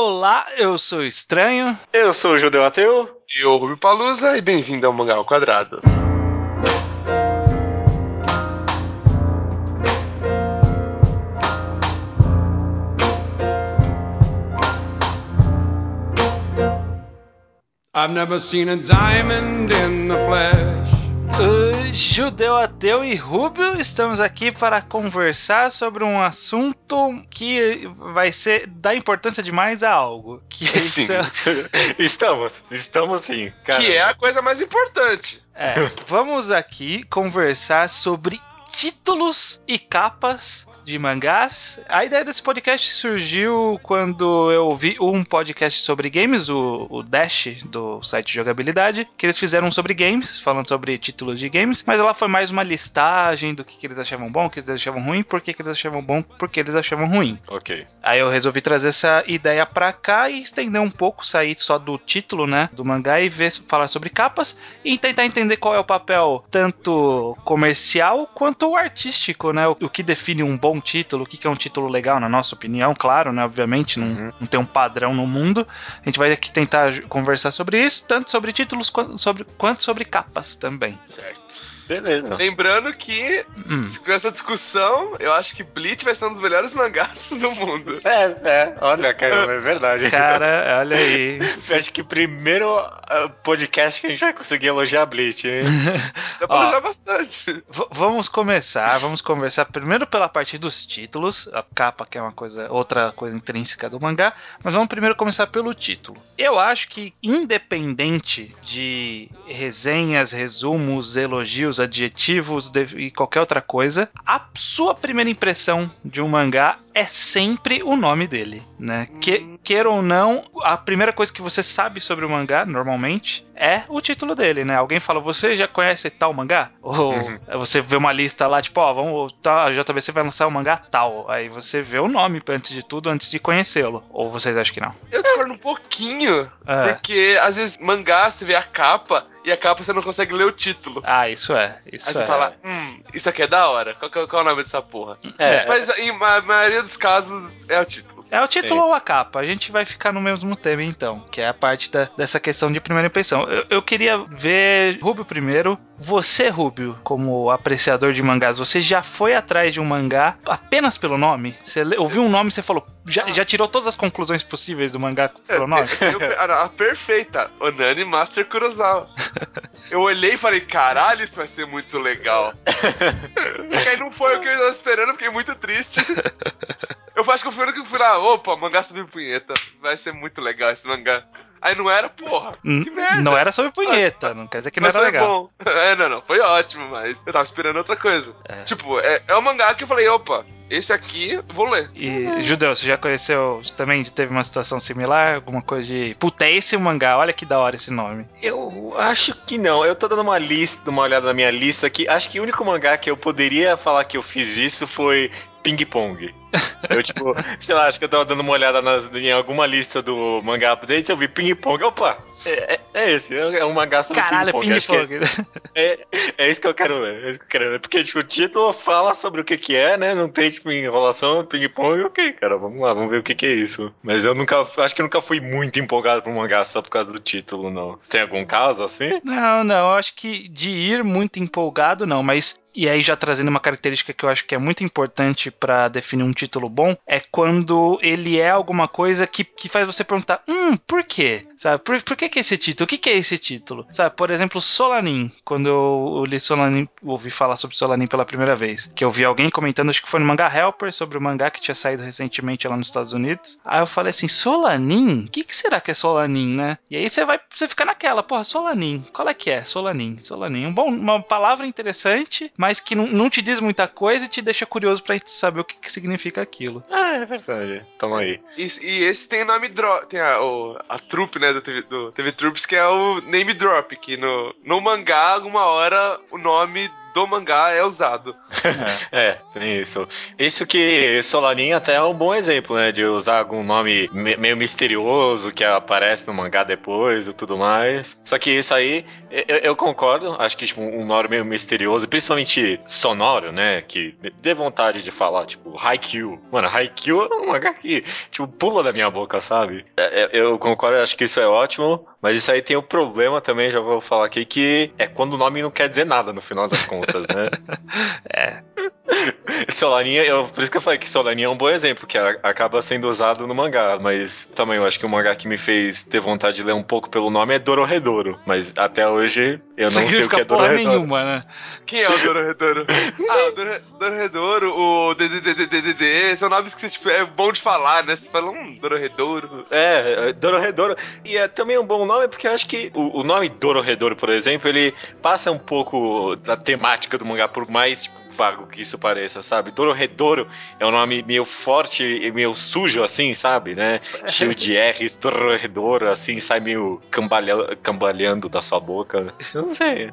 Olá, eu sou o Estranho. Eu sou o Judeu Ateu. E o Rubio Palusa, e bem-vindo ao Mangá ao Quadrado. I've never seen a diamond in the flesh. Uh, Judeu Ateu e Rubio, estamos aqui para conversar sobre um assunto que vai ser da importância demais a algo. Que sim. estamos, estamos sim. Cara. Que é a coisa mais importante. É, vamos aqui conversar sobre títulos e capas de mangás. A ideia desse podcast surgiu quando eu vi um podcast sobre games, o, o Dash, do site Jogabilidade, que eles fizeram sobre games, falando sobre títulos de games, mas ela foi mais uma listagem do que, que eles achavam bom, o que eles achavam ruim, por que, que eles achavam bom, por que eles achavam ruim. Ok. Aí eu resolvi trazer essa ideia pra cá e estender um pouco, sair só do título, né, do mangá e ver, falar sobre capas e tentar entender qual é o papel tanto comercial quanto artístico, né, o, o que define um bom título, o que é um título legal, na nossa opinião, claro, né? Obviamente, não, uhum. não tem um padrão no mundo. A gente vai aqui tentar conversar sobre isso, tanto sobre títulos quanto sobre, quanto sobre capas também. Certo. Beleza. Lembrando que, hum. com essa discussão, eu acho que Bleach vai ser um dos melhores mangás do mundo. É, é. Olha, cara, é verdade. Cara, olha aí. acho que primeiro uh, podcast que a gente vai conseguir elogiar Bleach, hein? Dá pra elogiar bastante. Vamos começar, vamos conversar primeiro pela parte dos títulos, a capa que é uma coisa, outra coisa intrínseca do mangá, mas vamos primeiro começar pelo título. Eu acho que independente de resenhas, resumos, elogios, adjetivos e qualquer outra coisa, a sua primeira impressão de um mangá é sempre o nome dele, né? Que, queira ou não, a primeira coisa que você sabe sobre o mangá, normalmente, é o título dele, né? Alguém fala, você já conhece tal mangá? Ou uhum. você vê uma lista lá, tipo, ó, vamos, tá, a JBC vai lançar o um mangá tal. Aí você vê o nome antes de tudo, antes de conhecê-lo. Ou vocês acham que não? Eu discordo um pouquinho, é. porque às vezes mangá, você vê a capa e a capa você não consegue ler o título. Ah, isso é. Isso Aí é. você fala, hum, isso aqui é da hora. Qual, qual, qual é o nome dessa porra? É. Mas em a maioria dos casos é o título. É o título Sim. ou a capa. A gente vai ficar no mesmo tema então, que é a parte da, dessa questão de primeira impressão. Eu, eu queria ver Rubio primeiro. Você, Rubio, como apreciador de mangás, você já foi atrás de um mangá apenas pelo nome? Você ouviu um nome e você falou, já, já tirou todas as conclusões possíveis do mangá pelo nome? Eu, a, a perfeita, Onani Master Kurosawa. eu olhei e falei, caralho, isso vai ser muito legal. Aí não foi o que eu estava esperando, fiquei muito triste. Eu acho que eu fui o único que fui lá, opa, mangá sobre punheta. Vai ser muito legal esse mangá. Aí não era, porra. Hum, que merda. Não era sobre punheta, não quer dizer que não era legal. Bom. É, não, não, foi ótimo, mas eu tava esperando outra coisa. É. Tipo, é, é um mangá que eu falei, opa, esse aqui vou ler. E, Judeu, você já conheceu também? Teve uma situação similar? Alguma coisa de. Puta, é esse mangá, olha que da hora esse nome. Eu acho que não. Eu tô dando uma lista, uma olhada na minha lista aqui. Acho que o único mangá que eu poderia falar que eu fiz isso foi Ping Pong. Eu, tipo, sei lá, acho que eu tava dando uma olhada nas, em alguma lista do mangá updates, eu vi Ping Pong. Opa, é, é, é esse, é um mangá sobre Caralho, ping-pong. Ping -pong. É, é, é, isso que eu quero ler, é isso que eu quero ler. Porque, tipo, o título fala sobre o que que é, né? Não tem, tipo, enrolação, ping-pong, ok, cara, vamos lá, vamos ver o que que é isso. Mas eu nunca, acho que eu nunca fui muito empolgado pro mangá só por causa do título, não. Você tem algum caso assim? Não, não, eu acho que de ir muito empolgado, não, mas e aí já trazendo uma característica que eu acho que é muito importante para definir um título bom, é quando ele é alguma coisa que, que faz você perguntar, hum, por quê? Sabe, por, por que que esse título? O que que é esse título? Sabe, por exemplo, Solanin, quando eu, eu li Solanin, ouvi falar sobre Solanin pela primeira vez, que eu vi alguém comentando, acho que foi no Manga Helper, sobre o mangá que tinha saído recentemente lá nos Estados Unidos. Aí eu falei assim, Solanin? O que que será que é Solanin, né? E aí você vai, você fica naquela, porra, Solanin, qual é que é? Solanin, Solanin. Um bom, uma palavra interessante, mas que não, não te diz muita coisa e te deixa curioso pra saber o que, que significa aquilo. Ah, é verdade. Toma aí. E, e esse tem nome drop, tem a, o, a trupe, né, do TV, do TV Troops, que é o name drop, que no, no mangá, alguma hora, o nome do mangá é usado. é, tem isso. Isso que Solanin até é um bom exemplo, né? De usar algum nome meio misterioso que aparece no mangá depois e tudo mais. Só que isso aí, eu, eu concordo. Acho que tipo, um nome meio misterioso, principalmente sonoro, né? Que dê vontade de falar, tipo, Haikyuu. Mano, Haikyuu é um mangá que, tipo, pula da minha boca, sabe? É, é, é, eu concordo, acho que isso é ótimo, mas isso aí tem um problema também, já vou falar aqui, que é quando o nome não quer dizer nada no final das contas, né? É. Solaninha, eu, por isso que eu falei que Solaninha é um bom exemplo, que a- acaba sendo usado no mangá, mas também eu acho que o mangá que me fez ter vontade de ler um pouco pelo nome é Dororedoro, mas até hoje eu não sei o que Significa é Dororedoro. nenhuma, né? Quem é o Dororedoro? ah, o Doro- Dororedoro, o DDDDDD, são nomes que tipo, é bom de falar, né? Você fala, hum, Dororedoro. É, é, Dororedoro. E é também um bom nome porque eu acho que o, o nome Dororedoro, por exemplo, ele passa um pouco da temática do mangá, por mais tipo, vago que isso pareça, sabe? Dororedoro é um nome meio forte e meio sujo, assim, sabe, né? Cheio de R's, Dororedoro, assim, sai meio cambalha- cambaleando da sua boca. Eu não sei.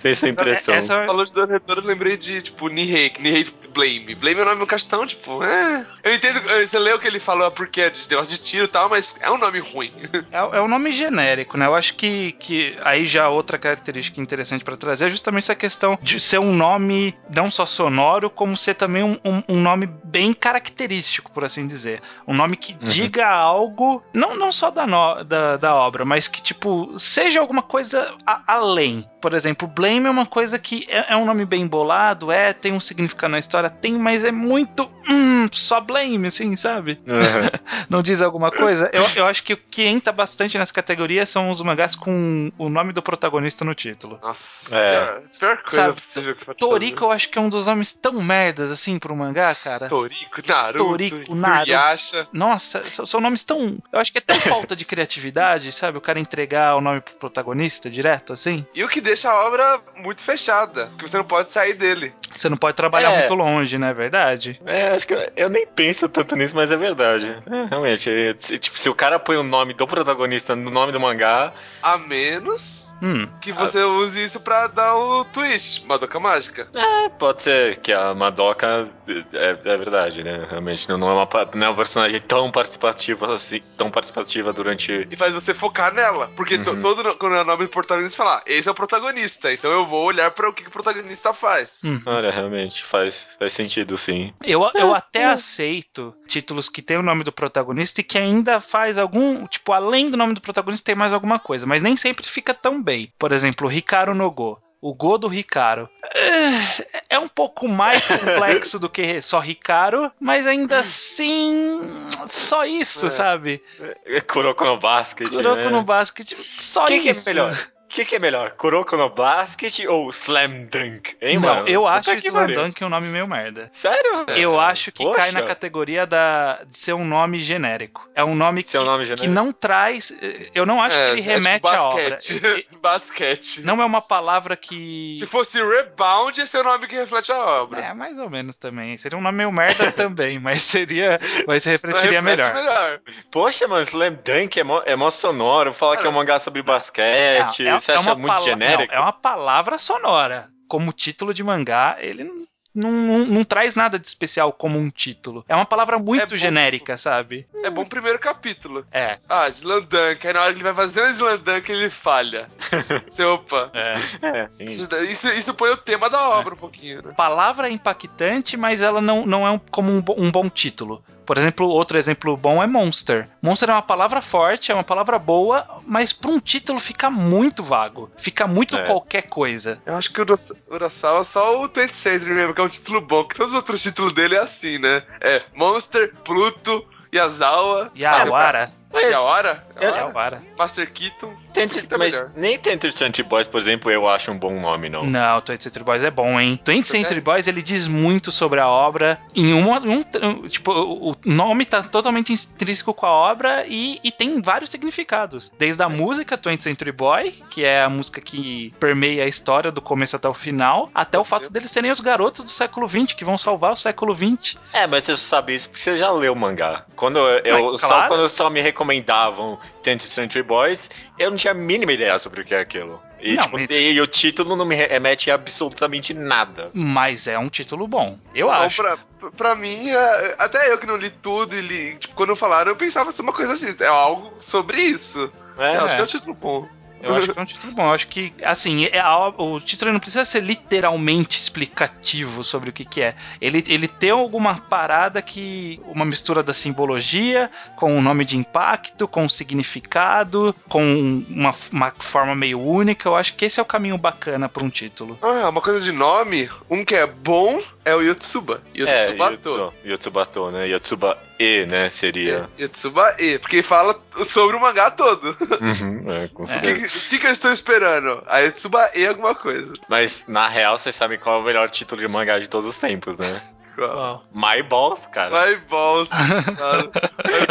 Tem essa impressão. Essa, Falou de Dororedoro, eu lembrei de, tipo, Nihei, Nihei Blame. Blame é o nome do castão, tipo, é. Eu entendo, você leu o que ele falou porque é de negócio de tiro e tal, mas é um nome ruim. É, é um nome genérico, né? Eu acho que, que aí já outra característica interessante pra trazer é justamente essa questão de ser um nome não só sonoro, como ser também um, um- um nome bem característico, por assim dizer. Um nome que diga algo, não, não só da, no- da, da obra, mas que, tipo, seja alguma coisa a- além. Por exemplo, Blame é uma coisa que é, é um nome bem bolado, é, tem um significado na história, tem, mas é muito. Hum, só Blame, assim, sabe? Uhum. não diz alguma coisa? Eu, eu acho que o que entra bastante nessa categoria são os mangás com o nome do protagonista no título. Nossa, É. pior, pior coisa Sabe, possível que você pode Toriko, fazer. eu acho que é um dos nomes tão merdas assim pro mangá, cara. Toriko, Naruto, Toriko, Naruto. Inuyasha. Nossa, são, são nomes tão. Eu acho que é tão falta de criatividade, sabe? O cara entregar o nome pro protagonista direto, assim. E o que deixa a obra muito fechada, porque você não pode sair dele. Você não pode trabalhar É. muito longe, não é verdade? É, acho que eu, eu nem penso tanto nisso, mas é verdade. É, realmente, é, se- tipo, se o cara põe o nome do protagonista no nome do mangá, A menos Hum. que você use isso pra dar o twist, Madoka Mágica. é, pode ser que a Madoka é, é verdade, né? Realmente, não, não é uma, não é uma personagem tão participativa assim, tão participativa durante. E faz você focar nela. Porque Uhum. todo quando é o nome do protagonista, falar, esse é o protagonista, então eu vou olhar pra o que, que o protagonista faz. Hum. Olha, realmente, faz, faz sentido, sim. Eu, eu até aceito títulos que tem o nome do protagonista e que ainda faz algum. Tipo, além do nome do protagonista, tem mais alguma coisa. Mas nem sempre fica tão bem. Por exemplo, Ricardo no Go. O Go do Ricardo. É, é um pouco mais complexo do que só Ricardo, mas ainda assim. Só isso, É. sabe? É Kuroko no Basket, Kuroko né? no basket. Só O que, que é isso. melhor? O que, que é melhor? Kuroko no Basket ou Slam Dunk? Hein, Não, mano? eu Puta acho que Slam pariu. Dunk um nome meio merda. Sério? Eu acho que Poxa. cai na categoria da, de ser um nome genérico. É um nome que, nome que não traz. Eu não acho que ele remete tipo à obra. basquete. basquete. Não é uma palavra que. Se fosse rebound, esse é o nome que reflete a obra. É, mais ou menos também. Seria um nome meio merda também, mas seria. Mas se Mas refletiria reflete melhor. Poxa, mano, Slam Dunk é mó, é mó sonoro. Falar que é um mangá sobre basquete. Não, é- você é acha uma muito genérico? não, é uma palavra sonora. Como título de mangá, ele não, não, não- traz nada de especial como um título. É uma palavra muito bom. genérica, sabe? É bom primeiro capítulo. É. Ah, Slandunk. Aí na hora que ele vai fazer um Slandunk, ele falha. Você, opa. É. É, Isso, isso, isso põe o tema da obra um pouquinho, né? palavra é impactante, mas ela não, não é um- como um, um bom título. Por exemplo, outro exemplo bom é Monster. Monster é uma palavra forte, é uma palavra boa, mas para um título fica muito vago. Fica muito É. qualquer coisa. Eu acho que o Urasawa é só o 20th Century mesmo, que é um título bom, que todos os outros títulos dele é assim, né? É Monster, Pluto, Yazawa, Yawara. Mas- Yawara, Eu- Yawara, Yawara. Master Keaton. Tente- Tá mas melhor. nem Tenter Century Boys, por exemplo, eu acho um bom nome, não. Não, 20th Century Boys é bom, hein? 20th Você Century? Boys, ele diz muito sobre a obra. Em uma, um, tipo, o nome tá totalmente intrínseco com a obra e, e tem vários significados. Desde a música 20th Century Boy, que é a música que permeia a história do começo até o final, até o fato deles serem os garotos do século XX, que vão salvar o século XX. É, mas você sabe isso porque você já leu o mangá. Quando eu, eu- Mas, só claro. quando só me recomendavam Tenter Century Boys, eu não tinha a mínima ideia sobre o que é aquilo. E, Não, tipo, mas- e o título não me remete a absolutamente nada. Mas é um título bom. Eu Então, acho. Pra, pra mim, é- até eu que não li tudo e li, tipo, quando falaram, eu pensava ser uma coisa assim, é algo sobre isso. É, eu acho que é um título bom. Eu acho que é um título bom. Eu acho que, assim, é a- o título não precisa ser literalmente explicativo sobre o que, que é. Ele, ele tem alguma parada que. Uma mistura da simbologia com o nome de impacto, com o significado, com uma, uma forma meio única. Eu acho que esse é o caminho bacana para um título. Ah, uma coisa de nome, um que é bom é o Yotsuba. É, Yotsubato. Yotsu, Yotsubato, né? Yotsuba E, né? Seria. É, Yotsuba E, porque fala sobre o mangá todo. Uhum, é, com O certeza. que, o que que eu estou esperando? A Yotsuba E alguma coisa. Mas, na real, vocês sabem qual é o melhor título de mangá de todos os tempos, né? Qual? My Balls, cara. Vai balls.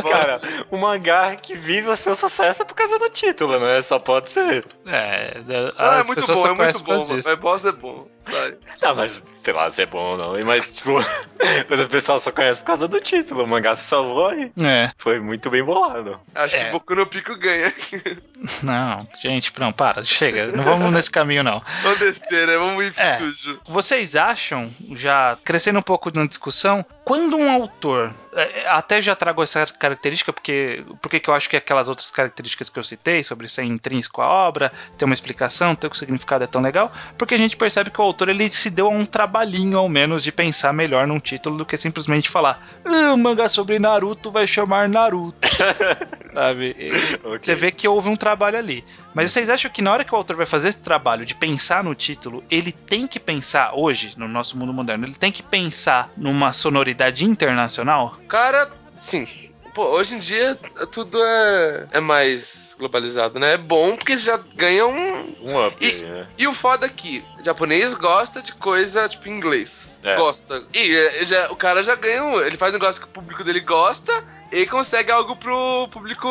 Cara, um mangá que vive o seu sucesso é por causa do título, né? Só pode ser. É, Ah, é muito pessoas bom, é muito bom. Vai balls é bom, sabe? Não, mas sei lá se é bom ou não. Mas, tipo, mas o pessoal só conhece por causa do título. O mangá se salvou e É, foi muito bem bolado. Acho É. que Boku no Pico ganha. não, gente, não, para, chega, não vamos nesse caminho não. Vamos descer, né? Vamos ir pro É. sujo. Vocês acham, já crescendo um pouco na discussão, quando um autor, até já trago essa característica, porque, porque que eu acho que aquelas outras características que eu citei, sobre ser intrínseco à obra, ter uma explicação, ter o significado é tão legal, porque a gente percebe que o autor ele se deu a um trabalhinho, ao menos, de pensar melhor num título do que simplesmente falar ah, o mangá sobre Naruto vai chamar Naruto. Sabe? E- Ok. Você vê que houve um trabalho ali. Mas vocês acham que na hora que o autor vai fazer esse trabalho de pensar no título, ele tem que pensar, hoje, no nosso mundo moderno, ele tem que pensar numa sonoridade internacional? Cara, sim. Pô, hoje em dia tudo é, é mais globalizado, né? É bom porque você já ganha um. Um up, E- né? E o foda aqui, japonês gosta de coisa tipo inglês. É. Gosta. E é, já, o cara já ganha. um- Ele faz um negócio que o público dele gosta e consegue algo pro público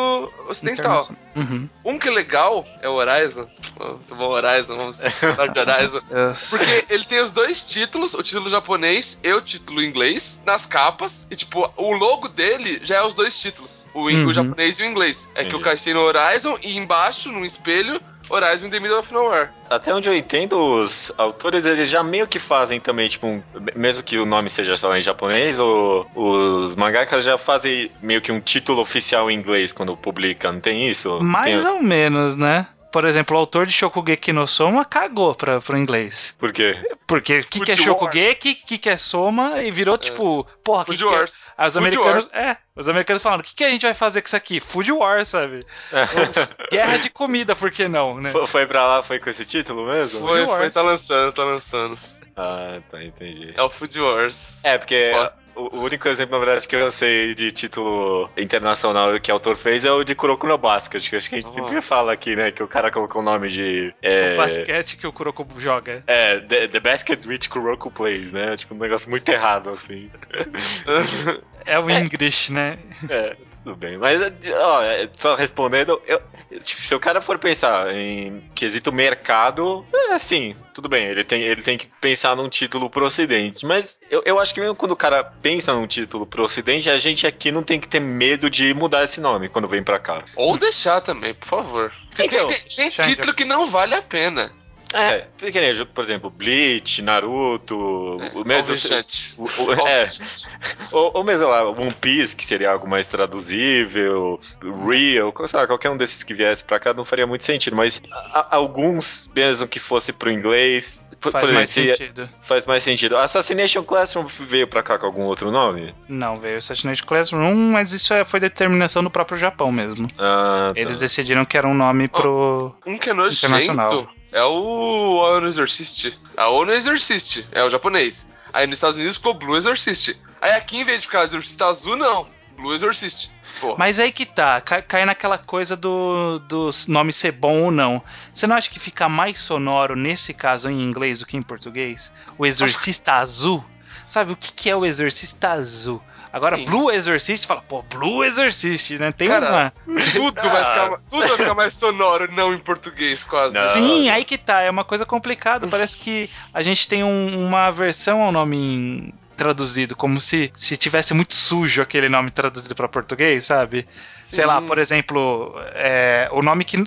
ocidental. Uhum. Um que é legal é o Horizon. Muito bom, Horizon, vamos falar de Horizon. Porque ele tem os dois títulos, o título japonês e o título inglês, nas capas. E, tipo, o logo dele já é os dois títulos. O, in- o Uhum. japonês e o inglês. É que Entendi. eu caí no Horizon e embaixo, no espelho, Horizon The Middle of Nowhere. Até onde eu entendo, os autores eles já meio que fazem também, tipo, um- mesmo que o nome seja só em japonês, ou os mangakas já fazem meio que um título oficial em inglês quando publica, não tem isso? Mais Tem- ou menos, né? Por exemplo, o autor de Shokugeki no Soma cagou pra, pro inglês. Por quê? Porque o que, que é Shokugeki, o que, que é Soma, e virou tipo, porra, que Food que é? Wars. Aí os americanos, é, os americanos falaram, o que, que a gente vai fazer com isso aqui? Food War, sabe? Guerra de comida, por que não, né? Foi- Foi pra lá, foi com esse título mesmo? Foi, foi, tá lançando, tá lançando. Ah, tá, entendi. É o Food Wars. É, porque Gosto. O, único exemplo, na verdade, que eu sei de título internacional que o autor fez é o de Kuroko no Basket. Acho que a gente sempre Nossa. fala aqui, né? Que o cara colocou o nome de. É, O basquete que o Kuroko joga. é the, the Basket Which Kuroko Plays, né? Tipo, um negócio muito errado, assim. É o English, né? É, tudo bem. Mas, ó, é, só respondendo, eu- tipo, se o cara for pensar em quesito mercado, é assim, tudo bem, ele tem, ele tem que pensar num título pro ocidente. Mas eu, eu acho que mesmo quando o cara pensa num título pro ocidente, a gente aqui não tem que ter medo de mudar esse nome quando vem pra cá. Ou deixar também, por favor. Tem, Então, tem- tem Xande. título que não vale a pena. É, né, por exemplo, Bleach, Naruto, É, o mesmo. O- o- é, ou, ou mesmo lá, One Piece, que seria algo mais traduzível, Real, sei lá, qualquer um desses que viesse pra cá não faria muito sentido, mas a- alguns, mesmo que fosse pro inglês, por, Faz por mais exemplo, se- sentido. faz mais sentido. Assassination Classroom veio pra cá com algum outro nome? Não, veio Assassination Classroom, mas isso é- foi determinação do próprio Japão mesmo. Ah, tá. Eles decidiram que era um nome pro. Um que é nojento Internacional. É o ONU Exorcist. A ONU Exorcist, é o japonês. Aí nos Estados Unidos ficou Blue Exorcist. Aí aqui, em vez de ficar Exorcista Azul, não. Blue Exorcist. Pô, Mas aí que tá, cai, cai naquela coisa do, do nome ser bom ou não. Você não acha que fica mais sonoro nesse caso em inglês do que em português? O Exorcista Azul? Sabe o que, que é o Exorcista Azul? Agora, Sim. Blue Exorcist fala, pô, Blue Exorcist, né? Tem Cara, uma. tudo, vai ficar, tudo vai ficar mais sonoro, não em português, quase. Não. Sim, aí que tá, é uma coisa complicada. Parece que a gente tem um- uma aversão ao nome em- traduzido, como se, se tivesse muito sujo aquele nome traduzido para português, sabe? Sei lá, por exemplo, é, o nome que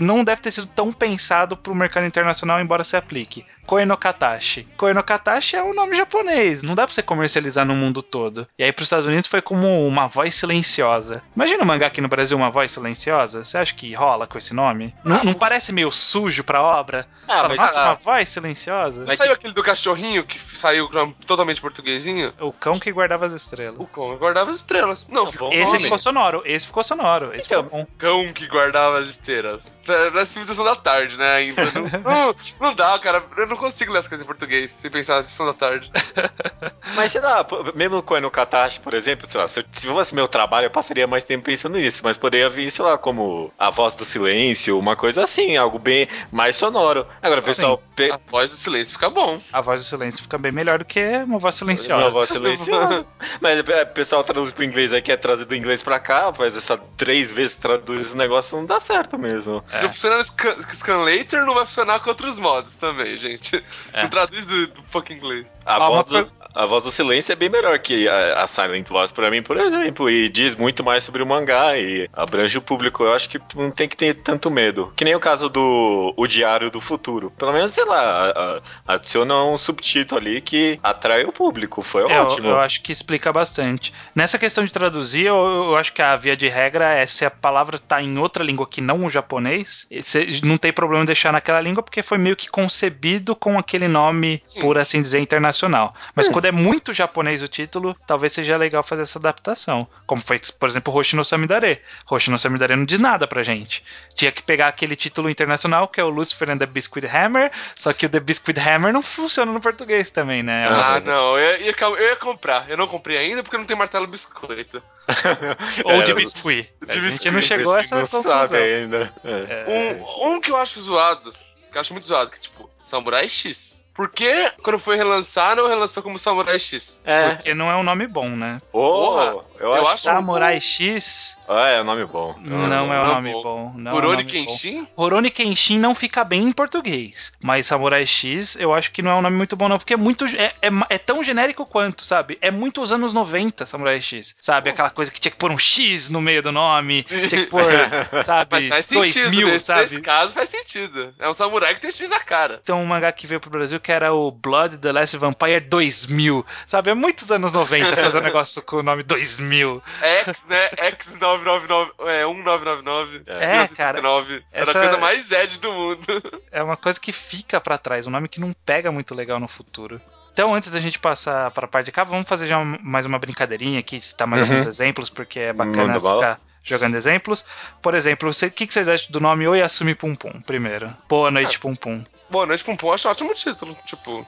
não deve ter sido tão pensado pro mercado internacional, embora se aplique. Koe no Katashi. Koe no Katashi é um nome japonês, não dá pra você comercializar no mundo todo. E aí pros Estados Unidos foi como uma voz silenciosa. Imagina um mangá aqui no Brasil, uma voz silenciosa. Você acha que rola com esse nome? Não, não parece meio sujo pra obra? Ah, Fala, mas- Nossa, ah. uma voz silenciosa? Não saiu aquele do cachorrinho que saiu totalmente portuguesinho? O cão que guardava as estrelas. O cão que guardava as estrelas. Não, Tá ficou bom. Esse nome. ficou sonoro, esse ficou sonoro. Esse Então, bom. cão que guardava as esteiras. Parece filme de Sessão da Tarde, né? Ainda. Não, não, não dá, cara. Eu não consigo ler as coisas em português sem pensar em Sessão da Tarde. Mas sei lá, mesmo com no Katashi, por exemplo, sei lá, se, eu- se fosse meu trabalho, eu passaria mais tempo pensando nisso, mas poderia vir, sei lá, como a voz do silêncio, uma coisa assim, algo bem mais sonoro. Agora, pessoal, pe- A voz do silêncio fica bom. A voz do silêncio fica bem melhor do que uma voz Uma silenciosa. voz silenciosa. Mas é, o pessoal traduz pro inglês aí, quer trazer do inglês pra cá, faz essa três vezes traduz esse negócio, não dá certo mesmo. Se não funcionar no Scan, Scanlator, não vai funcionar com outros modos também, gente. É. Não traduz do, do fucking inglês. A, Ah, voz do, a voz do silêncio é bem melhor que a, a Silent Voice pra mim, por exemplo, e diz muito mais sobre o mangá e abrange o público. Eu acho que não tem que ter tanto medo. Que nem o caso do O Diário do Futuro. Pelo menos, sei lá, a- adiciona um subtítulo ali que atrai o público. Foi É, Eu, ótimo. eu acho que explica bastante. Nessa questão de traduzir, eu, eu acho que a via de regra é se a palavra tá em outra língua que não o japonês, você não tem problema deixar naquela língua porque foi meio que concebido com aquele nome, Sim. por assim dizer, internacional. Mas quando é muito japonês o título, talvez seja legal fazer essa adaptação. Como foi, por exemplo, Hoshi no Samidare. Hoshi no Samidare não diz nada pra gente. Tinha que pegar aquele título internacional que é o Lucifer and the Biscuit Hammer, só que o The Biscuit Hammer não funciona no português também, né? É Ah, mas- não, eu ia, eu ia comprar. Eu não comprei ainda porque não tem martelo biscoito. Ou de É, biscuit. A de gente não biscuit, chegou a essa não conclusão. sabe ainda. É. Um, um que eu acho zoado, que eu acho muito zoado, que tipo, Samurai X. Por que quando foi relançar não relançou como Samurai X? É. Porque não é um nome bom, né? Oh, Porra, eu, eu acho. Samurai X Ah, é um nome bom. não é um bom. nome Não, bom. Não é um Rurouni nome bom. Kenshin? Rurouni Kenshin não fica bem em português. Mas Samurai X eu acho que não é um nome muito bom, não. Porque é muito. É, é, é tão genérico quanto, sabe? É muito os anos 90, Samurai X. Sabe? Aquela coisa que tinha que pôr um X no meio do nome. Sim. Tinha que pôr, sabe? Mas faz sentido, 2000, nesse, sabe? nesse caso faz sentido. É um samurai que tem X na cara. Tem um mangá que veio pro Brasil que era o Blood The Last Vampire 2000. Sabe? É muitos anos 90 fazer um negócio com o nome 2000. X, né? X999, é, 1999. É, 1979. Era essa- a coisa mais Ed do mundo. é uma coisa que fica pra trás, um nome que não pega muito legal no futuro. Então, antes da gente passar para a parte de cá, vamos fazer já mais uma brincadeirinha aqui, citar mais Uhum. alguns exemplos, porque é bacana ficar jogando exemplos. Por exemplo, o que, que vocês acham do nome Oyasumi Pum Pum, primeiro? Boa noite, Pum Pum. Boa noite, Pum Pum. Acho um ótimo título. Tipo,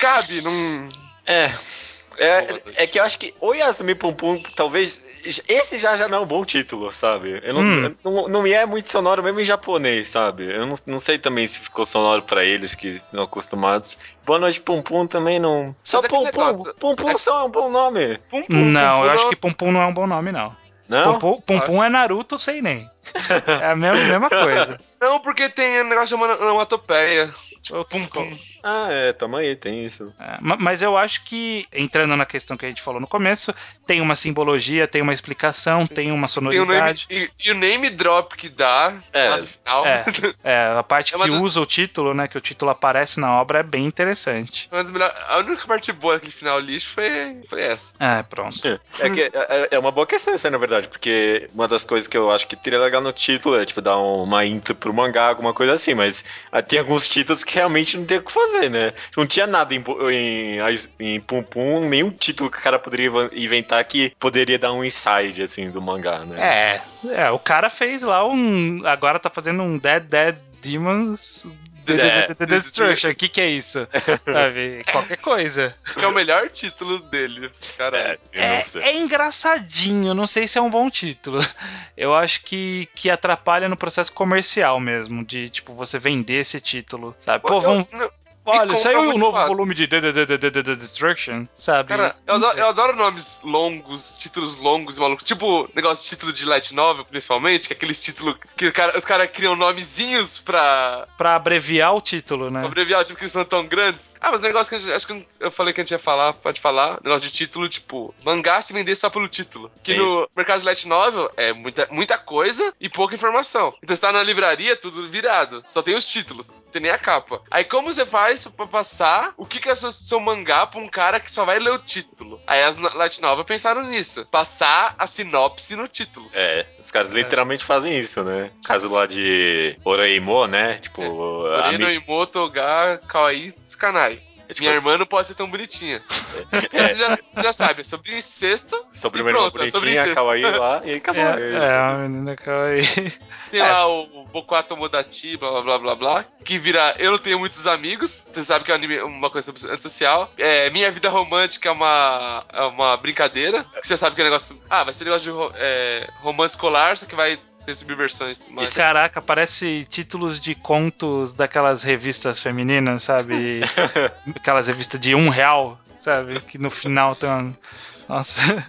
cabe num. É. É, é que eu acho que o Yasumi Pum Pum, talvez. Esse já, já não é um bom título, sabe? Eu não, Hum. não, não me é muito sonoro mesmo em japonês, sabe? Eu não, não sei também se ficou sonoro pra eles que estão acostumados. Boa noite, Pum Pum também não. Só é Pum negócio, Pum. Pum Pum é- só é um bom nome. Pum Pum. Não, Pum Pum eu acho não- que Pum Pum não é um bom nome, não. Não? Pum Pum, Pum, Pum é Naruto sem nem. É a mesma, mesma coisa. Não, porque tem um negócio chamado onomatopeia. Tipo, Pum Pum. Ah, é, toma aí, tem isso. É, ma- mas eu acho que, entrando na questão que a gente falou no começo, tem uma simbologia, tem uma explicação, tem uma Tem o name, sonoridade. e, e o name drop que dá É. lá no final. É, é, a parte É que das- usa o título, né? Que o título aparece na obra é bem interessante. Mas a melhor- a única parte boa daquele final lixo foi, foi essa. É, pronto. É que é, é uma boa questão isso aí, na verdade, porque uma das coisas que eu acho que teria legal no título é, tipo, dar uma intro pro mangá, alguma coisa assim, mas ah, tem alguns títulos que realmente não tem o que fazer, né? Não tinha nada em, em, em Pum Pum, nenhum título que o cara poderia inventar que poderia dar um inside, assim, do mangá, né? É, é, o cara fez lá um. Agora tá fazendo um Dead Dead Demons. The, the- É. the- Destruction, o que, que é isso? Sabe? Qualquer coisa. É o melhor título dele. Caralho. eu não É, sei. é engraçadinho, não sei se é um bom título. Eu acho que, que atrapalha no processo comercial mesmo, de tipo, você vender esse título, sabe? Pô, Eu- vamos. Olha, saiu um muito novo fácil. volume de The, The, The, The, The, Destruction, sabe? Cara, eu adoro, eu adoro nomes longos, títulos longos e malucos. Tipo, negócio de título de light novel, principalmente, que é aqueles títulos que o cara- os caras criam nomezinhos pra Pra abreviar o título, né? abreviar, tipo, que eles são tão grandes. Ah, mas o negócio que a gente, acho que eu falei que a gente ia falar, pode falar, negócio de título, tipo, mangá se vender só pelo título. Que É no mercado de light novel é muita, muita coisa e pouca informação. Então você tá na livraria, tudo virado. Só tem os títulos, não tem nem a capa. Aí como você faz faz pra passar o que, que é seu, seu mangá pra um cara que só vai ler o título? Aí as novel pensaram nisso. Passar a sinopse no título. É, os caras literalmente fazem isso, né? Caso lá de Oraimo, né? Tipo, a Orino, mi- Imoto, Ga, Kawaii, Tsukanai. É tipo Minha assim, irmã não pode ser tão bonitinha. Você, já, você já sabe, é sobre incesto. Sobre uma irmã pronto, é sobre bonitinha, incesto. Kawaii lá, e acabou. É, É é, a menina kawaii. Tem É. lá o Bokuato Modachi, blá blá blá blá blá, que vira Eu não tenho muitos amigos. Você sabe que é um anime- uma coisa antissocial. É, Minha vida romântica é uma, é uma brincadeira. Você sabe que é um negócio. Ah, vai ser um negócio de é, romance escolar, só que vai ter subversões. Mas... Caraca, parece títulos de contos daquelas revistas femininas, sabe? Aquelas revistas de um real, sabe? Que no final tem uma... Nossa.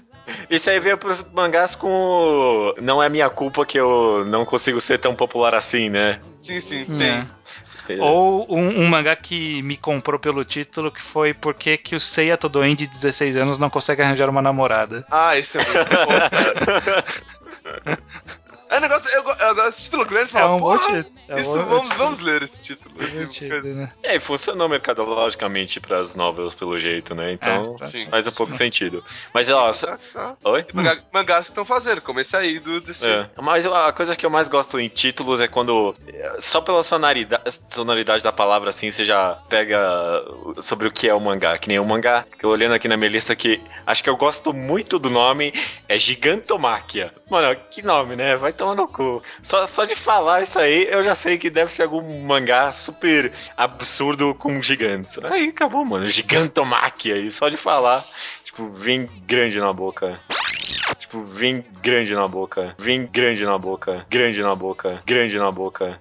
Isso aí veio pros mangás com. Não é minha culpa que eu não consigo ser tão popular assim, né? Sim, sim, É. tem. Ou um, um mangá que me comprou pelo título, que foi Por que, que o Seiya Todoin de 16 anos não consegue arranjar uma namorada? Ah, esse é muito bom, cara. É negócio. Eu, eu assisto título grande e É um bom título. É um isso, bom vamos, título. vamos ler esse título. É um Esse- título, né? É, e funcionou mercadologicamente pras novelas, pelo jeito, né? Então É, Sim. faz um pouco de sentido. Mas, ó, só-. Oi? Mangá- Mangás que estão fazendo, como esse aí do 16. É. Mas a coisa que eu mais gosto em títulos é quando, só pela sonoridade, sonoridade da palavra, assim, você já pega sobre o que é o mangá. Que nem o mangá, eu olhando aqui na minha lista que acho que eu gosto muito do nome, é Gigantomáquia. Mano, que nome, né? Vai tomar no cu. Só, só de falar isso aí, eu já sei que deve ser algum mangá super absurdo com gigantes. Aí acabou, mano. Gigantomáquia. E só de falar, tipo, vem grande na boca. Tipo, vem grande na boca. Vem grande na boca. Grande na boca. Grande na boca.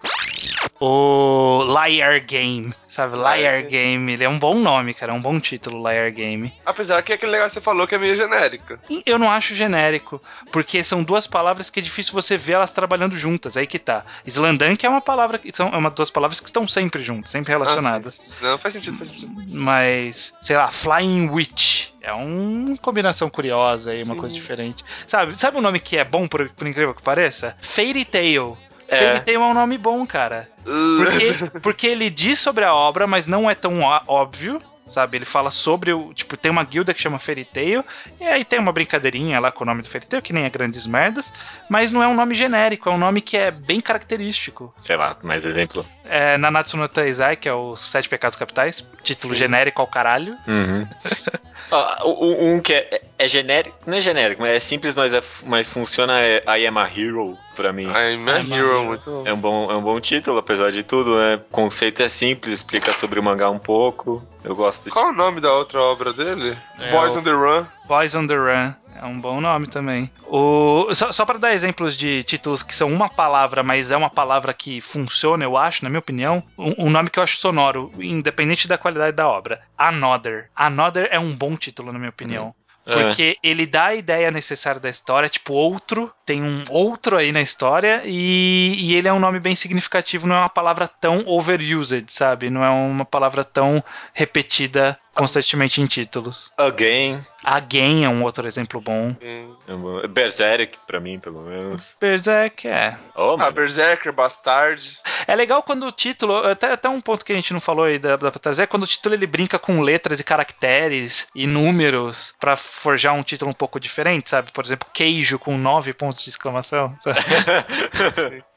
O Liar Game, sabe? Liar Game. Ele é um bom nome, cara. É um bom título, Liar Game. Apesar que aquele negócio que você falou que é meio genérico. Eu não acho genérico, porque são duas palavras que é difícil você ver elas trabalhando juntas. Aí que tá. Slandank é uma palavra que são é uma duas palavras que estão sempre juntas, sempre relacionadas. Ah, sim. Não, faz sentido, faz sentido. Mas, sei lá, Flying Witch é uma combinação curiosa aí, uma Sim. coisa diferente. Sabe, sabe um nome que é bom, por, por incrível que pareça? Fairy Tail. É. Fairy Tail é um nome bom, cara. Porque, porque ele diz sobre a obra, mas não é tão óbvio. Sabe, ele fala sobre o. Tipo, tem uma guilda que chama Tail, e aí tem uma brincadeirinha lá com o nome do Tail, que nem é grandes merdas, mas não é um nome genérico, é um nome que é bem característico. Sei lá, mais exemplo. É Nanatsu no Taizai, que é os Sete Pecados Capitais, título genérico ao caralho. Uhum. Ó, um, um que é, é genérico, não é genérico, mas é simples, mas, é, mas funciona é I Am a Hero, pra mim. I'm a I'm Hero, muito bom. É um, bom, é um bom título, apesar de tudo, né? O conceito é simples, explica sobre o mangá um pouco. Eu gosto desse Qual o nome da outra obra dele? É Boys o- on the Run. Boys on the Run. É um bom nome também. O, só só para dar exemplos de títulos que são uma palavra, mas é uma palavra que funciona, eu acho, na minha opinião. Um, um nome que eu acho sonoro, independente da qualidade da obra. Another. Another é um bom título, na minha opinião. Porque ele dá a ideia necessária da história, tipo outro, tem um outro aí na história, e, e ele é um nome bem significativo, não é uma palavra tão overused, sabe? Não é uma palavra tão repetida constantemente em títulos. Again. Again é um outro exemplo bom. Hum. é Berserk, pra mim, pelo menos. Berserk é. Oh, Ah. Berserker, Bastard. É legal quando o título, até, até um ponto que a gente não falou aí da, da pra trazer, é quando o título ele brinca com letras e caracteres e números pra forjar um título um pouco diferente, sabe? Por exemplo, queijo com nove pontos de exclamação.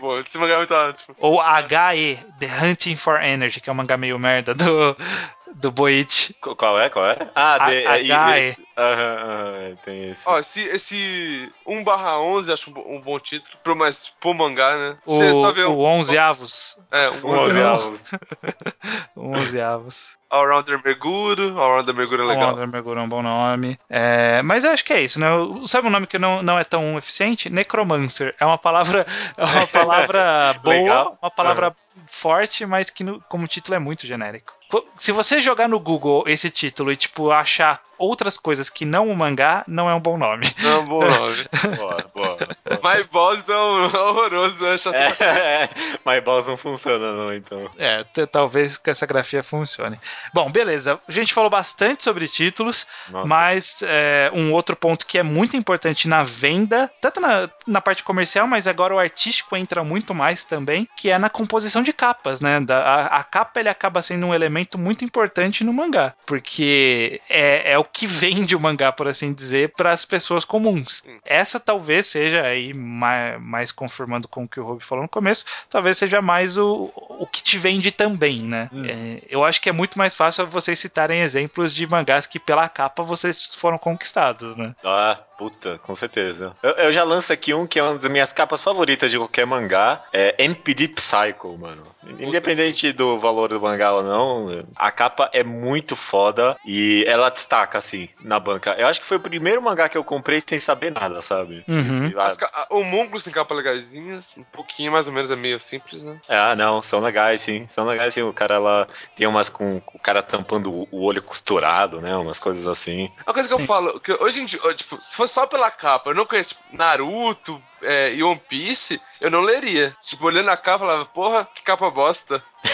Bom, esse mangá é muito ótimo. Ou HE, The Hunting for Energy, que é um mangá meio merda do, do. Qu- Qual é? Qual é? Ah, A- de, é, HE. Aham, aham, tem esse. Ó, esse, esse 1 barra 11 acho um, um bom título, pro, mas pro mangá, né? O, Você só vê o 11 avos. É, um Um onze não. avos. O 11 avos. All-Rounder Meguro. All-Rounder Meguro é legal. Wonder Meguro é um bom nome. É, mas eu acho que é isso, né? O- Sabe um nome que não, não é tão eficiente? Necromancer. É uma palavra, é uma palavra boa, uma palavra forte, mas que no- como título é muito genérico. Se você jogar no Google esse título e, tipo, achar outras coisas que não o mangá, não é um bom nome. Não, bom nome. Boa, boa. My Balls então é horroroso, né? Chato pra É, My Balls não funciona, não, então. É, talvez que essa grafia funcione. Bom, beleza. A gente falou bastante sobre títulos, Nossa. mas é, um outro ponto que é muito importante na venda, tanto na, na parte comercial, mas agora o artístico entra muito mais também, que é na composição de capas, né? Da- a, a capa ele acaba sendo um elemento muito importante no mangá, porque é, é o que vende o mangá, por assim dizer, para as pessoas comuns. Essa talvez seja aí mais, mais confirmando com o que o Rob falou no começo, talvez seja mais o, o que te vende também, né? Hum. É, eu acho que é muito mais fácil vocês citarem exemplos de mangás que pela capa vocês foram conquistados, né? Ah, puta, com certeza. Eu, eu já lanço aqui um que é uma das minhas capas favoritas de qualquer mangá. É MPD Psycho, mano. Independente do valor do mangá ou não, a capa é muito foda e ela destaca, assim, na banca. Eu acho que foi o primeiro mangá que eu comprei sem saber nada, sabe? Uhum. As ca- O Mungus tem capa legaisinhas, um pouquinho mais ou menos, é meio simples, né? Ah, não, são legais, sim. São legais, sim. O cara, ela tem umas com o cara tampando o- olho costurado, né? Umas coisas assim. Uma coisa que Sim. eu falo, que hoje em dia, tipo, se fosse só pela capa, eu não conheço tipo, Naruto é, e One Piece, eu não leria. Tipo, olhando a capa, eu falava, porra, que capa bosta.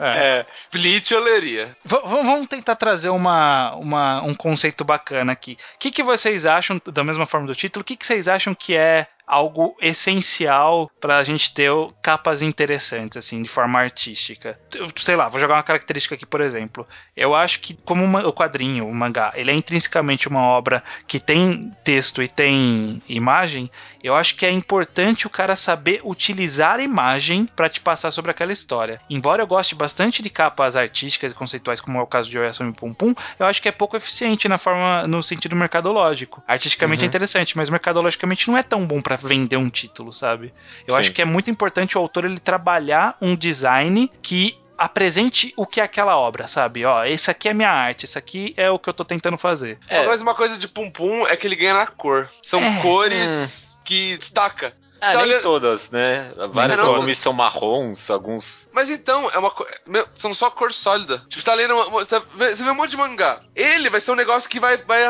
É. É, Bleach eu leria. V- vamos tentar trazer uma, uma- um conceito bacana aqui. O que, que vocês acham, da mesma forma do título, o que, que vocês acham que é algo essencial pra gente ter capas interessantes, assim, de forma artística? Sei lá, vou jogar uma característica aqui, por exemplo. Eu acho que, como o quadrinho, o mangá, ele é intrinsecamente uma obra que tem texto e tem imagem, eu acho que é importante o cara saber utilizar a imagem pra te passar sobre aquela história. Embora eu goste bastante de capas artísticas e conceituais, como é o caso de Oyasun e Pum Pum, eu acho que é pouco eficiente na forma, no sentido mercadológico. Artisticamente Uhum. é interessante, mas mercadologicamente não é tão bom pra vender um título, sabe? Eu Sim. acho que é muito importante o autor ele trabalhar um design que apresente o que é aquela obra, sabe? Ó, esse aqui é minha arte, isso aqui é o que eu tô tentando fazer. É. Mas uma coisa de Pum Pum é que ele ganha na cor. São É. cores que destaca. Ah, Tá nem olhando- todas, né? Vários Não, volumes são marrons, alguns. Mas então, é uma co... meu, são só cor sólida. Tipo, você tá lendo. Uma, você, vê, você vê um monte de mangá. Ele vai ser um negócio que vai, vai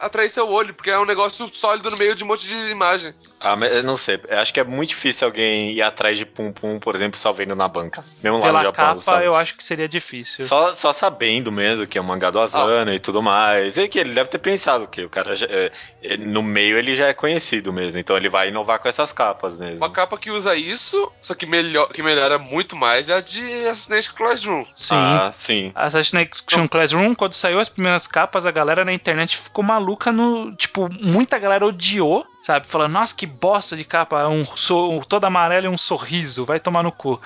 atrair seu olho, porque é um negócio sólido no meio de um monte de imagem. Ah, mas eu não sei. Eu acho que é muito difícil alguém ir atrás de Pum Pum, por exemplo, só vendo na banca. Mesmo lá no Pela Japão, capa, sabe? eu acho que seria difícil. Só, só sabendo mesmo que é um mangá do Asano e tudo mais. E que ele deve ter pensado que o cara já, é, é, no meio ele já é conhecido mesmo. Então ele vai inovar com essas capas mesmo. Uma capa que usa isso, só que, melhor, que melhora muito mais é a de Assassination Classroom. Sim. Ah, sim. Assassination Classroom, quando saiu as primeiras capas, a galera na internet ficou maluca no. Tipo, muita galera odiou, sabe? Falando, nossa, que bosta de capa, um so, todo amarelo e um sorriso, vai tomar no cu.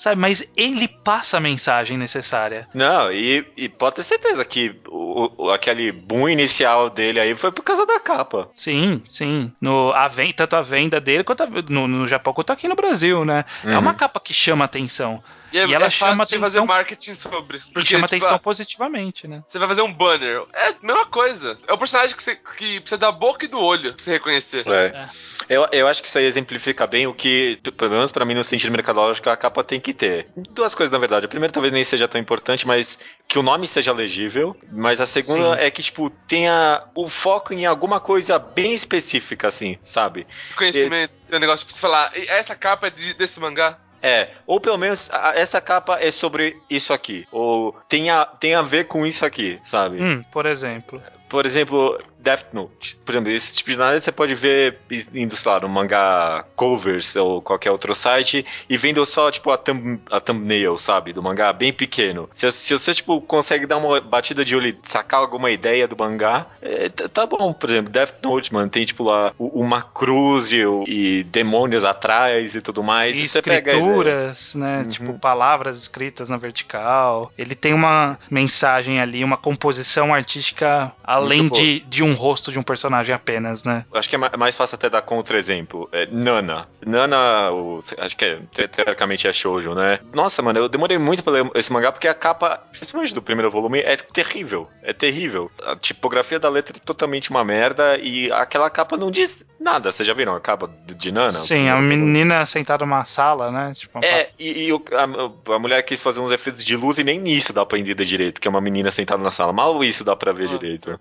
Sabe, mas ele passa a mensagem necessária. Não, e, e pode ter certeza que o, o- aquele boom inicial dele aí foi por causa da capa. Sim, sim. No, a ven- tanto a venda dele quanto a- no, no Japão quanto aqui no Brasil, né? É Uhum. uma capa que chama atenção. E, é, E ela é chama de fazer atenção- marketing sobre. e chama tipo, atenção ah, positivamente, né? Você vai fazer um banner. É a mesma coisa. É o personagem que, você, que precisa da boca e do olho pra você reconhecer. É. Eu, eu acho que isso aí exemplifica bem o que, pelo menos pra mim, no sentido mercadológico, a capa tem que ter. Duas coisas, na verdade. A primeira talvez nem seja tão importante, mas que o nome seja legível. Mas a segunda Sim. é que, tipo, tenha o foco em alguma coisa bem específica, assim, sabe? Conhecimento, é um negócio pra você falar. "E Essa capa é de- desse mangá. É, ou pelo menos a- essa capa é sobre isso aqui. Ou tem a, tem a ver com isso aqui, sabe? Hum, por exemplo. Por exemplo, Death Note. Por exemplo, esse tipo de análise você pode ver indo, sei lá, no mangá covers ou qualquer outro site e vendo só, tipo, a, thumb, a thumbnail, sabe? Do mangá, bem pequeno. Se, se você, tipo, consegue dar uma batida de olho e sacar alguma ideia do mangá, é, tá, tá bom. Por exemplo, Death Note, mano, tem, tipo, lá uma cruz e, e demônios atrás e tudo mais. E E escrituras, né? Uhum. Tipo, palavras escritas na vertical. Ele tem uma mensagem ali, uma composição artística além de, de um rosto de um personagem apenas, né? Acho que é ma- mais fácil até dar contra-exemplo. É, Nana. Nana, o- acho que é, te- teoricamente é shoujo, né? Nossa, mano, eu demorei muito pra ler esse mangá porque a capa, principalmente do primeiro volume, é terrível. É terrível. A tipografia da letra é totalmente uma merda e aquela capa não diz nada. Vocês já viram a capa de de Nana? Sim, a menina sentada numa sala, né? Tipo, uma É, e, e o- a, a mulher quis fazer uns efeitos de luz e nem nisso dá pra entender direito, que é uma menina sentada na sala. Mal isso dá pra ver Ah, direito. É,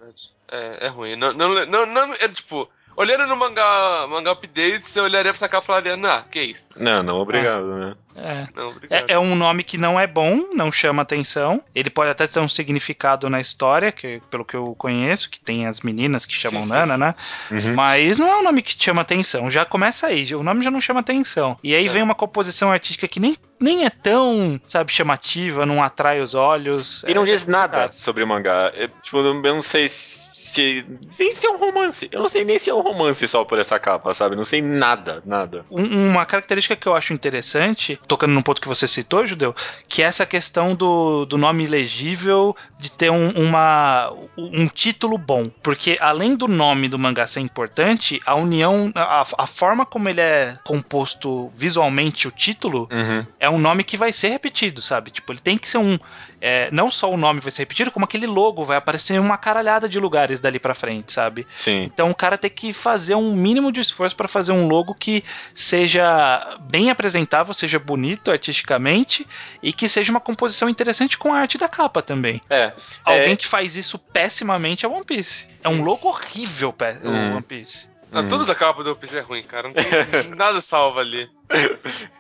é ruim. Não, não, não, não, é tipo. olhando no mangá, mangá updates, eu olharia pra essa capa e falaria, nah, que isso? Não, não, obrigado, né? É. Não, obrigado. É, é um nome que não é bom, não chama atenção. Ele pode até ter um significado na história, que pelo que eu conheço, que tem as meninas que chamam Sim, sim. Nana, né? Uhum. Mas não é um nome que chama atenção. Já começa aí, o nome já não chama atenção. E aí É. vem uma composição artística que nem, nem é tão, sabe, chamativa, não atrai os olhos. E não É- diz nada sobre o mangá. É, tipo, eu não sei se, se- Nem se é um romance. Eu não sei nem se é um romance só por essa capa, sabe? Não sei nada, nada. Um- uma característica que eu acho interessante, tocando num ponto que você citou, Judeu, que é essa questão do, do nome legível, de ter um, uma, um título bom. Porque além do nome do mangá ser importante, a união, a, a forma como ele é composto visualmente, o título, Uhum. é um nome que vai ser repetido, sabe? Tipo, ele tem que ser um. É, não só o nome vai ser repetido, como aquele logo vai aparecer em uma caralhada de lugares dali pra frente, sabe? Sim. Então o cara tem que fazer um mínimo de esforço para fazer um logo que seja bem apresentável, seja bonito artisticamente e que seja uma composição interessante com a arte da capa também. É. Alguém É. que faz isso pessimamente é One Piece. É um logo horrível, o Hum. One Piece. Ah, Uhum. Tudo da capa do One Piece é ruim, cara. Não tem nada salva ali.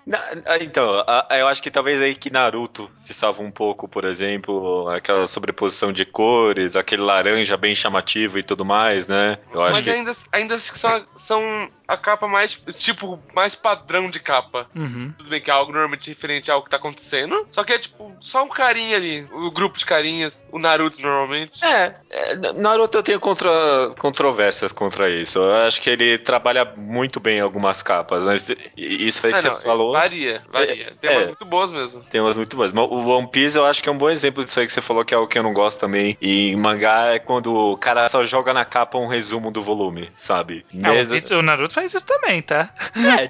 Na- ah, então, a- eu acho que talvez aí que Naruto se salva um pouco, por exemplo, aquela sobreposição de cores, aquele laranja bem chamativo e tudo mais, né? Eu acho Mas que. ainda, ainda acho que são, são a capa mais, tipo, mais padrão de capa. Uhum. Tudo bem que é algo normalmente referente ao que tá acontecendo. Só que é, tipo, só um carinha ali. O grupo de carinhas. O Naruto, normalmente. É, é, Naruto eu tenho contra, controvérsias contra isso. Eu acho que ele trabalha muito bem algumas capas, mas isso aí que Ah, você não, falou. Varia, varia. Tem é. umas muito boas mesmo. Tem umas muito boas. Mas o One Piece eu acho que é um bom exemplo disso aí que você falou, que é o que eu não gosto também. E em mangá é quando o cara só joga na capa um resumo do volume, sabe? É, o, Mesmo- Piece- o Naruto faz isso também, tá? É,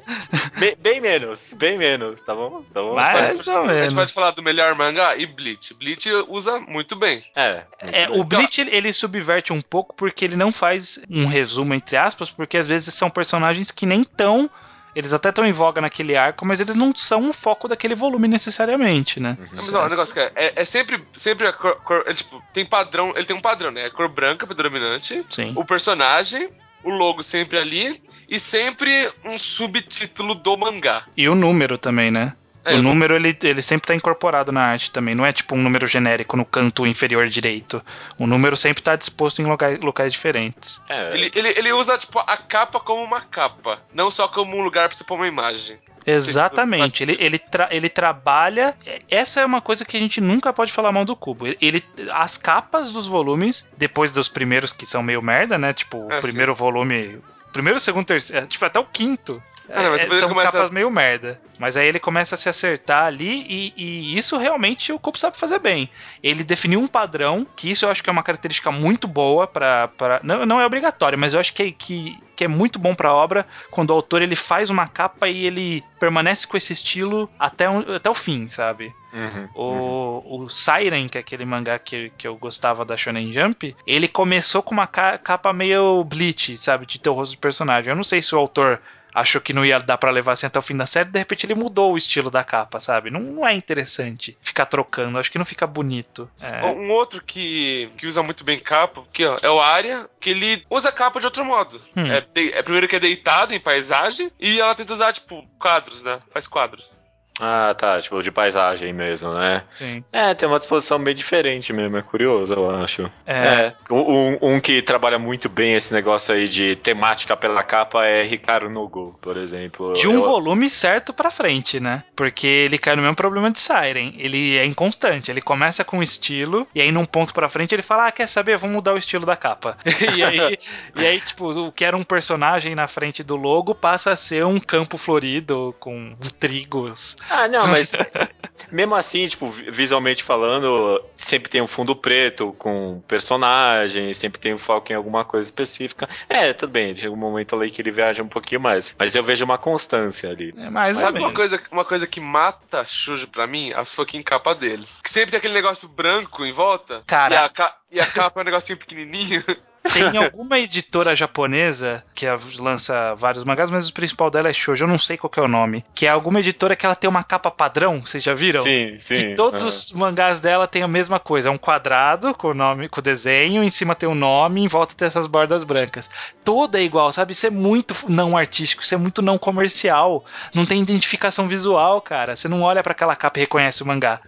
bem, bem menos, bem menos, tá bom? Tá bom? Mais ou A gente menos. pode falar do melhor mangá e Bleach. Bleach usa muito bem. É. É, o Bleach ele, ele subverte um pouco porque ele não faz um resumo entre aspas, porque às vezes são personagens que nem tão eles até estão em voga naquele arco, mas eles não são o foco daquele volume necessariamente, né? Mas ó, o negócio que é, é, é sempre, sempre a cor, cor- é, tipo, tem padrão, ele tem um padrão, né? A cor branca predominante, Sim. o personagem, o logo sempre ali e sempre um subtítulo do mangá. E o número também, né? É, o número ele, ele sempre tá incorporado na arte também, não é tipo um número genérico no canto inferior direito. O número sempre tá disposto em locais, locais diferentes. É, Ele, ele, ele usa, tipo, a capa como uma capa, não só como um lugar pra você pôr uma imagem. Exatamente, ele, ele, tra- ele trabalha. Essa é uma coisa que a gente nunca pode falar mal do Cubo. Ele, as capas dos volumes, depois dos primeiros que são meio merda, né? Tipo, o É, primeiro volume. Primeiro, segundo, terceiro. Tipo, até o quinto. Ah, não, mas É, são ele começa- capas meio merda. Mas aí ele começa a se acertar ali e, e isso realmente o Cubo sabe fazer bem. Ele definiu um padrão, que isso eu acho que é uma característica muito boa para não, não é obrigatório, mas eu acho que, que, que é muito bom pra obra quando o autor ele faz uma capa e ele permanece com esse estilo até, o- até o fim, sabe? uhum, O, o Siren, que é aquele mangá que, que eu gostava da Shonen Jump, ele começou com uma ca- capa meio bleach, sabe? De ter o rosto do personagem. Eu não sei se o autor achou que não ia dar pra levar assim até o fim da série, de repente ele mudou o estilo da capa, sabe? Não, não é interessante ficar trocando, acho que não fica bonito. É. Um outro que, que usa muito bem capa, que ó, é o Arya, que ele usa capa de outro modo. Hum. É, de- é primeiro que é deitado em paisagem, e ela tenta usar, tipo, quadros, né? Faz quadros. Ah, tá, tipo, de paisagem mesmo, né? Sim. É, tem uma disposição bem diferente mesmo, é curioso, eu acho. É. É, um, um que trabalha muito bem esse negócio aí de temática pela capa é Ricardo Nogo, por exemplo. De um Eu- volume certo pra frente, né? Porque ele cai no mesmo problema de Siren. Ele é inconstante. Ele começa com um estilo, e aí num ponto pra frente ele fala: Ah, quer saber? Vamos mudar o estilo da capa. e, aí, e aí, tipo, o que era um personagem na frente do logo passa a ser um campo florido com trigos. Ah, não, mas mesmo assim, tipo, vi- visualmente falando, sempre tem um fundo preto com personagem, sempre tem um foco em alguma coisa específica. É, tudo bem, chega um momento ali que ele viaja um pouquinho mais, mas eu vejo uma constância ali. É mais ou Sabe uma coisa, uma coisa que mata Shujo pra mim? As fucking capa deles. Que sempre tem aquele negócio branco em volta. Cara. E a, ca- e a capa é um negocinho pequenininho. Tem alguma editora japonesa que lança vários mangás, mas o principal dela é Shoujo, eu não sei qual é o nome. Que é alguma editora que ela tem uma capa padrão, vocês já viram? Sim, sim. Que todos os mangás dela têm a mesma coisa, é um quadrado com o nome, com o desenho, em cima tem o nome, em volta tem essas bordas brancas. Toda é igual, sabe? Isso é muito não artístico, isso é muito não comercial. Não tem identificação visual, cara. Você não olha para aquela capa e reconhece o mangá.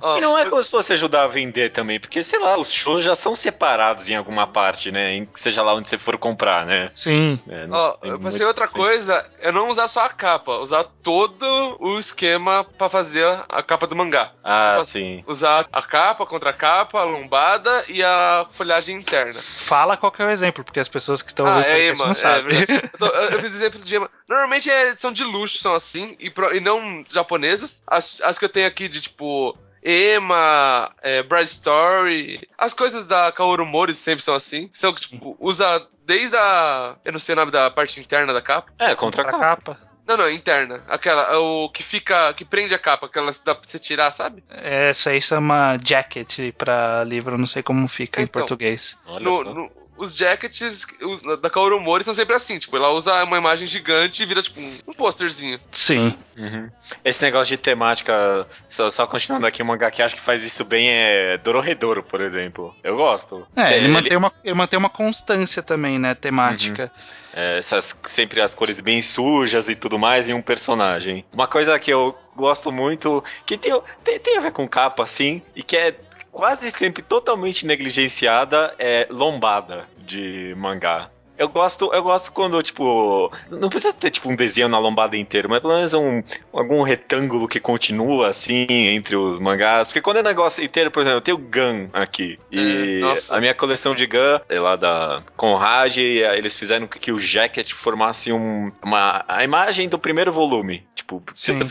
Oh, e não é como se fosse ajudar a vender também, porque, sei lá, os shows já são separados em alguma parte, né? Em, seja lá onde você for comprar, né? Sim. É, oh, eu pensei outra assim. coisa, é não usar só a capa, usar todo o esquema para fazer a capa do mangá. Ah, sim. Usar a capa contra a capa, a lombada e a folhagem interna. Fala qual que é o exemplo, porque as pessoas que estão ah, é, Ema, não é, sabem. eu, tô, eu, fiz exemplo de Ema. Normalmente é, são de luxo, são assim, e, pro, e não japonesas. As, as que eu tenho aqui de, tipo Ema, é, Bright Story, as coisas da Kaoru Mori sempre são assim. São que, tipo, usa desde a. Eu não sei o nome da parte interna da capa. É, contra, a capa. Não, não, interna. Aquela, o que fica, que prende a capa, aquela dá pra você tirar, sabe? Essa aí chama jacket pra livro, não sei como fica então, em português. No, no, os jackets os, da Kaoru Mori são sempre assim, tipo, ela usa uma imagem gigante e vira, tipo, um, um posterzinho. Sim. Uhum. Esse negócio de temática, só, só, continuando aqui, um mangá que acho que faz isso bem é Dororedoro, por exemplo. Eu gosto. É, Cê, ele, ele... Mantém uma, ele mantém uma constância também, né, temática. Uhum. É, essas, sempre as cores bem sujas e tudo mais em um personagem. Uma coisa que eu gosto muito, que tem, tem, tem a ver com capa, assim, e que é quase sempre totalmente negligenciada é lombada de mangá. Eu gosto, eu gosto quando, tipo, não precisa ter tipo um desenho na lombada inteira, mas pelo menos um, algum retângulo que continua assim entre os mangás. Porque quando é negócio inteiro, por exemplo, eu tenho Gun aqui. E é, a minha coleção de Gun é lá da Conrad, e eles fizeram que o jacket formasse um, uma, a imagem do primeiro volume. Tipo,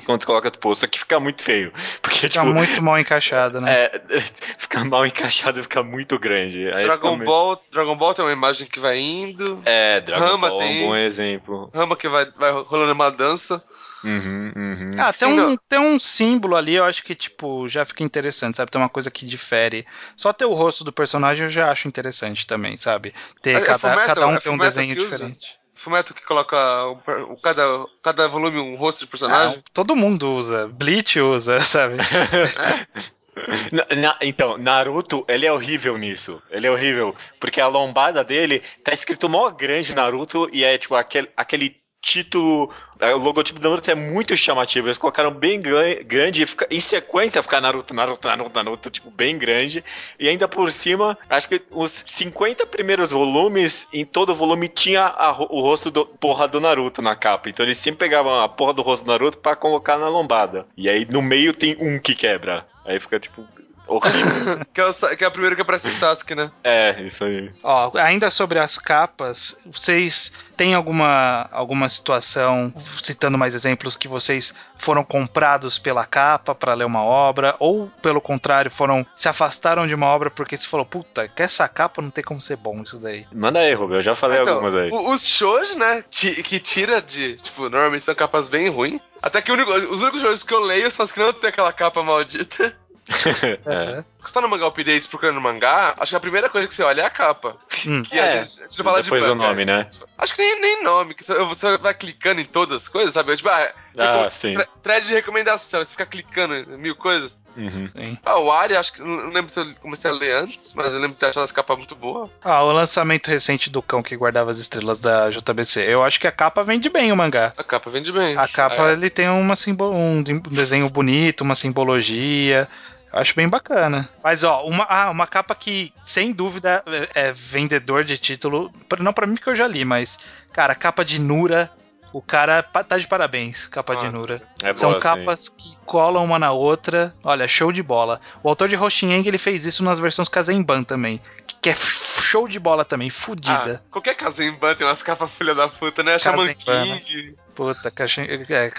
quando você coloca do posto, aqui fica muito feio. Porque, fica tipo, muito mal encaixado, né? É, fica mal encaixado e fica muito grande. Aí Dragon Ball, Dragon Ball tem uma imagem que vai indo. É, Dragon Rama Ball tem... é um bom exemplo. Rama que vai, vai rolando uma dança. Uhum, uhum. Ah, tem um, tem um símbolo ali, eu acho que, tipo, já fica interessante, sabe? Tem uma coisa que difere. Só ter o rosto do personagem eu já acho interessante também, sabe? Ter é, cada, cada um é tem um desenho diferente. Fumeto que coloca o, cada, cada volume um rosto de personagem? Ah, todo mundo usa. Bleach usa, sabe? é? Na, na, então, Naruto, ele é horrível nisso. Ele é horrível. Porque a lombada dele tá escrito mó grande Naruto e é tipo aquele, aquele título. O logotipo do Naruto é muito chamativo. Eles colocaram bem grande e fica, em sequência ficar Naruto, Naruto, Naruto, Naruto, tipo, bem grande. E ainda por cima, acho que os 50 primeiros volumes, em todo volume tinha a, o rosto do porra do Naruto na capa. Então eles sempre pegavam a porra do rosto do Naruto para colocar na lombada. E aí no meio tem um que quebra. Aí fica tipo. Que, é o, que é a primeira que aparece Sasuke, né? É, isso aí. Ó, ainda sobre as capas, vocês têm alguma, alguma situação, citando mais exemplos, que vocês foram comprados pela capa para ler uma obra, ou pelo contrário, foram se afastaram de uma obra porque se falou, puta, que essa capa não tem como ser bom isso daí. Manda aí, Rubio, eu já falei então, algumas aí. Os shows, né, que tira de, tipo, normalmente são capas bem ruins. Até que único, os únicos shows que eu leio são os que não tem aquela capa maldita. é. Você tá no mangá updates procurando mangá, acho que a primeira coisa que você olha é a capa. Hum. Que é, a gente, a gente não fala Depois de o nome, né? Acho que nem, nem nome. Que você vai clicando em todas as coisas, sabe? Tipo, ah, ah sim. Thread de recomendação, você fica clicando em mil coisas. Uhum. Ah, o Ari, acho que. Não lembro se eu comecei a ler antes, mas eu lembro de ter achado as capas muito boas. Ah, o lançamento recente do cão que guardava as estrelas da JBC. Eu acho que a capa vende bem o mangá. A capa vende bem. A capa, é. ele tem uma simbolo, um desenho bonito, uma simbologia. Acho bem bacana. Mas, ó, uma, ah, uma capa que, sem dúvida, é, é vendedor de título. Não para mim, porque eu já li, mas, cara, capa de Nura. O cara tá de parabéns, capa ah, de Nura. É São boa, capas sim. que colam uma na outra. Olha, show de bola. O autor de Hoshieng, ele fez isso nas versões Kazemban também. Que é show de bola também, fudida. Ah, qualquer Kazemban tem umas capas filha da puta, né? Shaman King. Puta, caixa, é,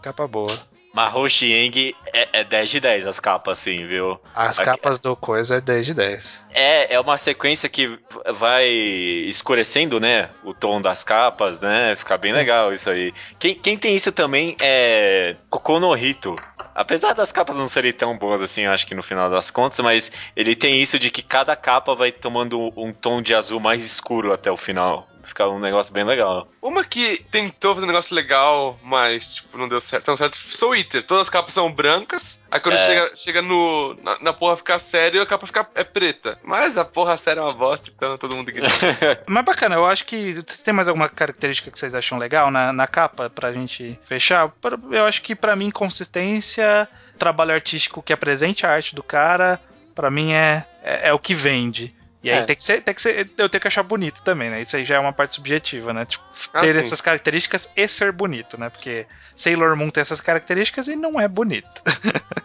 capa boa. Mas Roxieng é, é 10 de 10 as capas, assim, viu? As capas do coisa é 10 de 10. É, é uma sequência que vai escurecendo, né? O tom das capas, né? Fica bem Sim. legal isso aí. Quem, quem tem isso também é Kokono Hito. Apesar das capas não serem tão boas assim, eu acho que no final das contas, mas ele tem isso de que cada capa vai tomando um tom de azul mais escuro até o final. Fica um negócio bem legal. Uma que tentou fazer um negócio legal, mas, tipo, não deu certo, tão certo, Soul Eater. Todas as capas são brancas, aí quando É. chega, chega no, na, na porra ficar sério, a capa fica, é preta. Mas a porra séria é uma bosta, então todo mundo ignora. Mas bacana, eu acho que. Vocês têm mais alguma característica que vocês acham legal na, na capa pra gente fechar? Eu acho que pra mim, consistência, trabalho artístico que apresente a arte do cara, pra mim é, é, é o que vende. E aí É. tem, que ser, tem que ser. Eu tenho que achar bonito também, né? Isso aí já é uma parte subjetiva, né? Tipo, Ah, ter sim. essas características e ser bonito, né? Porque Sailor Moon tem essas características e não é bonito.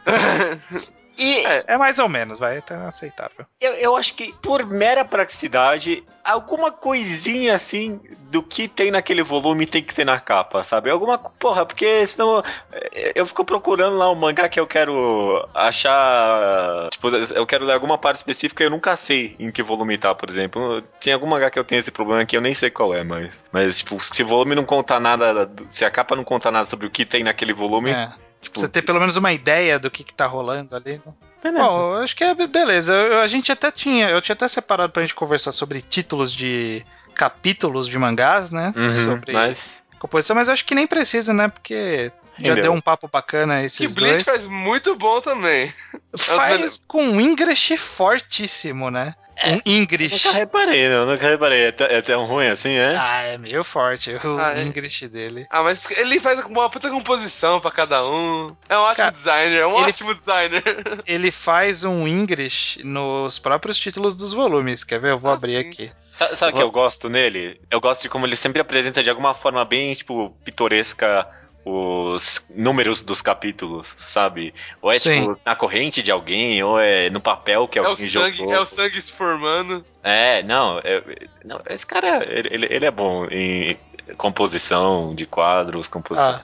E É mais ou menos, vai, tá aceitável. eu, eu acho que, por mera praticidade, alguma coisinha assim do que tem naquele volume tem que ter na capa, sabe? Alguma. Porra, porque senão eh, eu fico procurando lá um mangá que eu quero achar. Tipo, eu quero ler alguma parte específica e eu nunca sei em que volume tá, por exemplo. Tem algum mangá que eu tenho esse problema que eu nem sei qual é, mas. Mas, tipo, se o volume não conta nada. Se a capa não conta nada sobre o que tem naquele volume. É. Tipo, Você ter pelo menos uma ideia do que, que tá rolando ali. né? beleza. Bom, eu acho que é be- beleza. Eu- a gente até tinha, eu tinha até separado pra gente conversar sobre títulos de capítulos de mangás, né? Uhum, sobre mas. composição, mas eu acho que nem precisa, né? Porque já Rendeu. deu um papo bacana que esses Bleach dois. faz muito bom também. Faz com um English fortíssimo, né? Um English. Nunca reparei, não, nunca reparei. É, é tão ruim assim, é? Ah, é meio forte o Ah, é? English dele. Ah, mas ele faz uma puta composição pra cada um. É um ótimo Cara, designer, é um ele- ótimo designer. Ele faz um English nos próprios títulos dos volumes. Quer ver? Eu vou Ah, abrir sim. aqui. Sa- Sabe o que eu gosto nele? Eu gosto de como ele sempre apresenta de alguma forma bem, tipo, pitoresca os números dos capítulos, sabe? Ou é, Sim. tipo, na corrente de alguém, ou é no papel que É o alguém sangue, jogou. é o sangue se formando. É, não, é- não, esse cara, ele, ele- ele é bom em composição de quadros, composição Ah.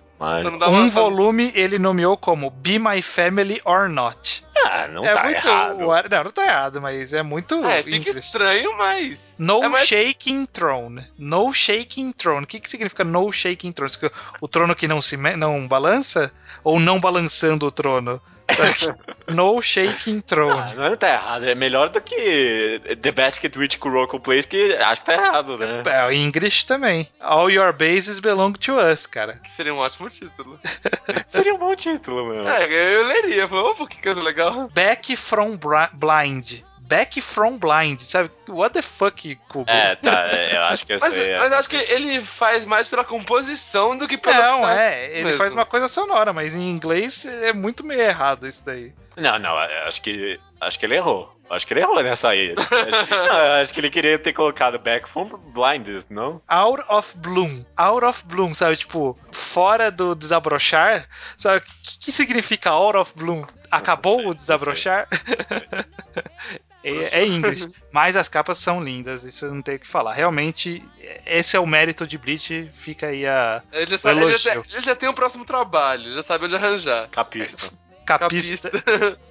Dá Um volume ele nomeou como Be My Family or Not. Ah, não é tá muito. errado. Não, não tá errado, mas é muito. É, fica estranho, mas. No É mais- Shaking Throne. No Shaking Throne. O que, que significa No Shaking Throne? O trono que não se me- não balança? Ou não balançando o trono? no Shaking Throne. Ah, não tá errado, é melhor do que The Basket Witch Kuroko Place, que acho que tá errado, né? É, o English também. All your bases belong to us, cara. Seria um ótimo título. Seria um bom título, meu. É, eu leria. Falei, opa, que coisa legal. Back from Bra- Blind. Back from Blind, sabe? What the fuck, Kubo? É, tá, é, eu acho que essa Mas, é- mas acho que ele faz mais pela composição do que pela. Não, é, ele mesmo. faz uma coisa sonora, mas em inglês é muito meio errado isso daí. Não, não, eu acho que. Acho que ele errou. Acho que ele errou nessa aí. Acho- não, eu acho que ele queria ter colocado Back from Blindness, não? Out of Bloom. Out of Bloom, sabe? Tipo, fora do desabrochar. Sabe? O que, que significa Out of Bloom? Acabou sei, o desabrochar? é, é inglês. Mas as capas são lindas, isso eu não tenho o que falar. Realmente, esse é o mérito de Bleach. Fica aí a Ele já, sabe, ele, já, ele já tem um próximo trabalho, já sabe onde arranjar. Capista. capista.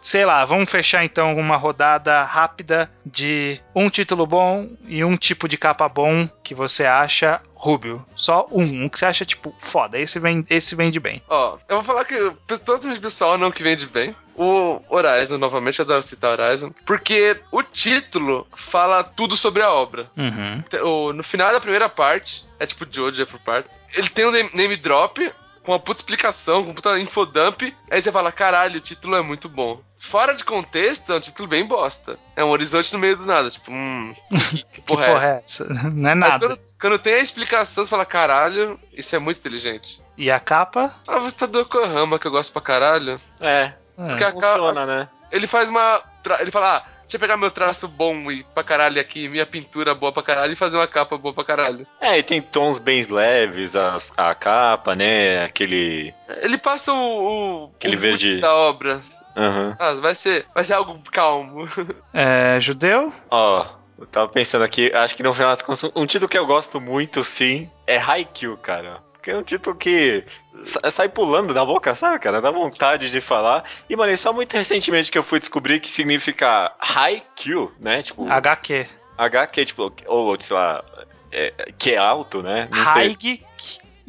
Sei lá, vamos fechar então uma rodada rápida de um título bom e um tipo de capa bom que você acha, Rubio. Só um, um que você acha, tipo, foda, esse, vem, esse vende bem. Ó, eu vou falar que totalmente pessoal não que vende bem. O Horizon, novamente, eu adoro citar Horizon. Porque o título fala tudo sobre a obra. Uhum. No final da primeira parte, é tipo Jojo, é por partes. Ele tem um name drop com uma puta explicação, com uma puta infodump. Aí você fala, caralho, o título é muito bom. Fora de contexto, é um título bem bosta. É um horizonte no meio do nada, tipo, hum, que, que Que porra, porra é é essa? essa? Não é Mas nada. quando, quando tem a explicação, você fala, caralho, isso é muito inteligente. E a capa? Ah, você tá do Yokohama, que eu gosto pra caralho. É, Porque É. a funciona, capa- né? Ele faz uma. Ele fala, ah, deixa eu pegar meu traço bom e pra caralho aqui, minha pintura boa pra caralho e fazer uma capa boa pra caralho. É, e tem tons bem leves, as- a capa, né? Aquele. Ele passa o. o Aquele o verde- da obra. Aham. Ah, vai ser, vai ser algo calmo. É, judeu? Ó, eu tava pensando aqui, acho que no final das contas, um título que eu gosto muito, sim, é Haikyuu, cara. Porque é um título que sa- sai pulando da boca, sabe, cara? Dá vontade de falar. E, mano, é só muito recentemente que eu fui descobrir que significa Haikyuu, né? Tipo, HQ. H que é tipo, ou sei lá, é, que é alto, né? Haig,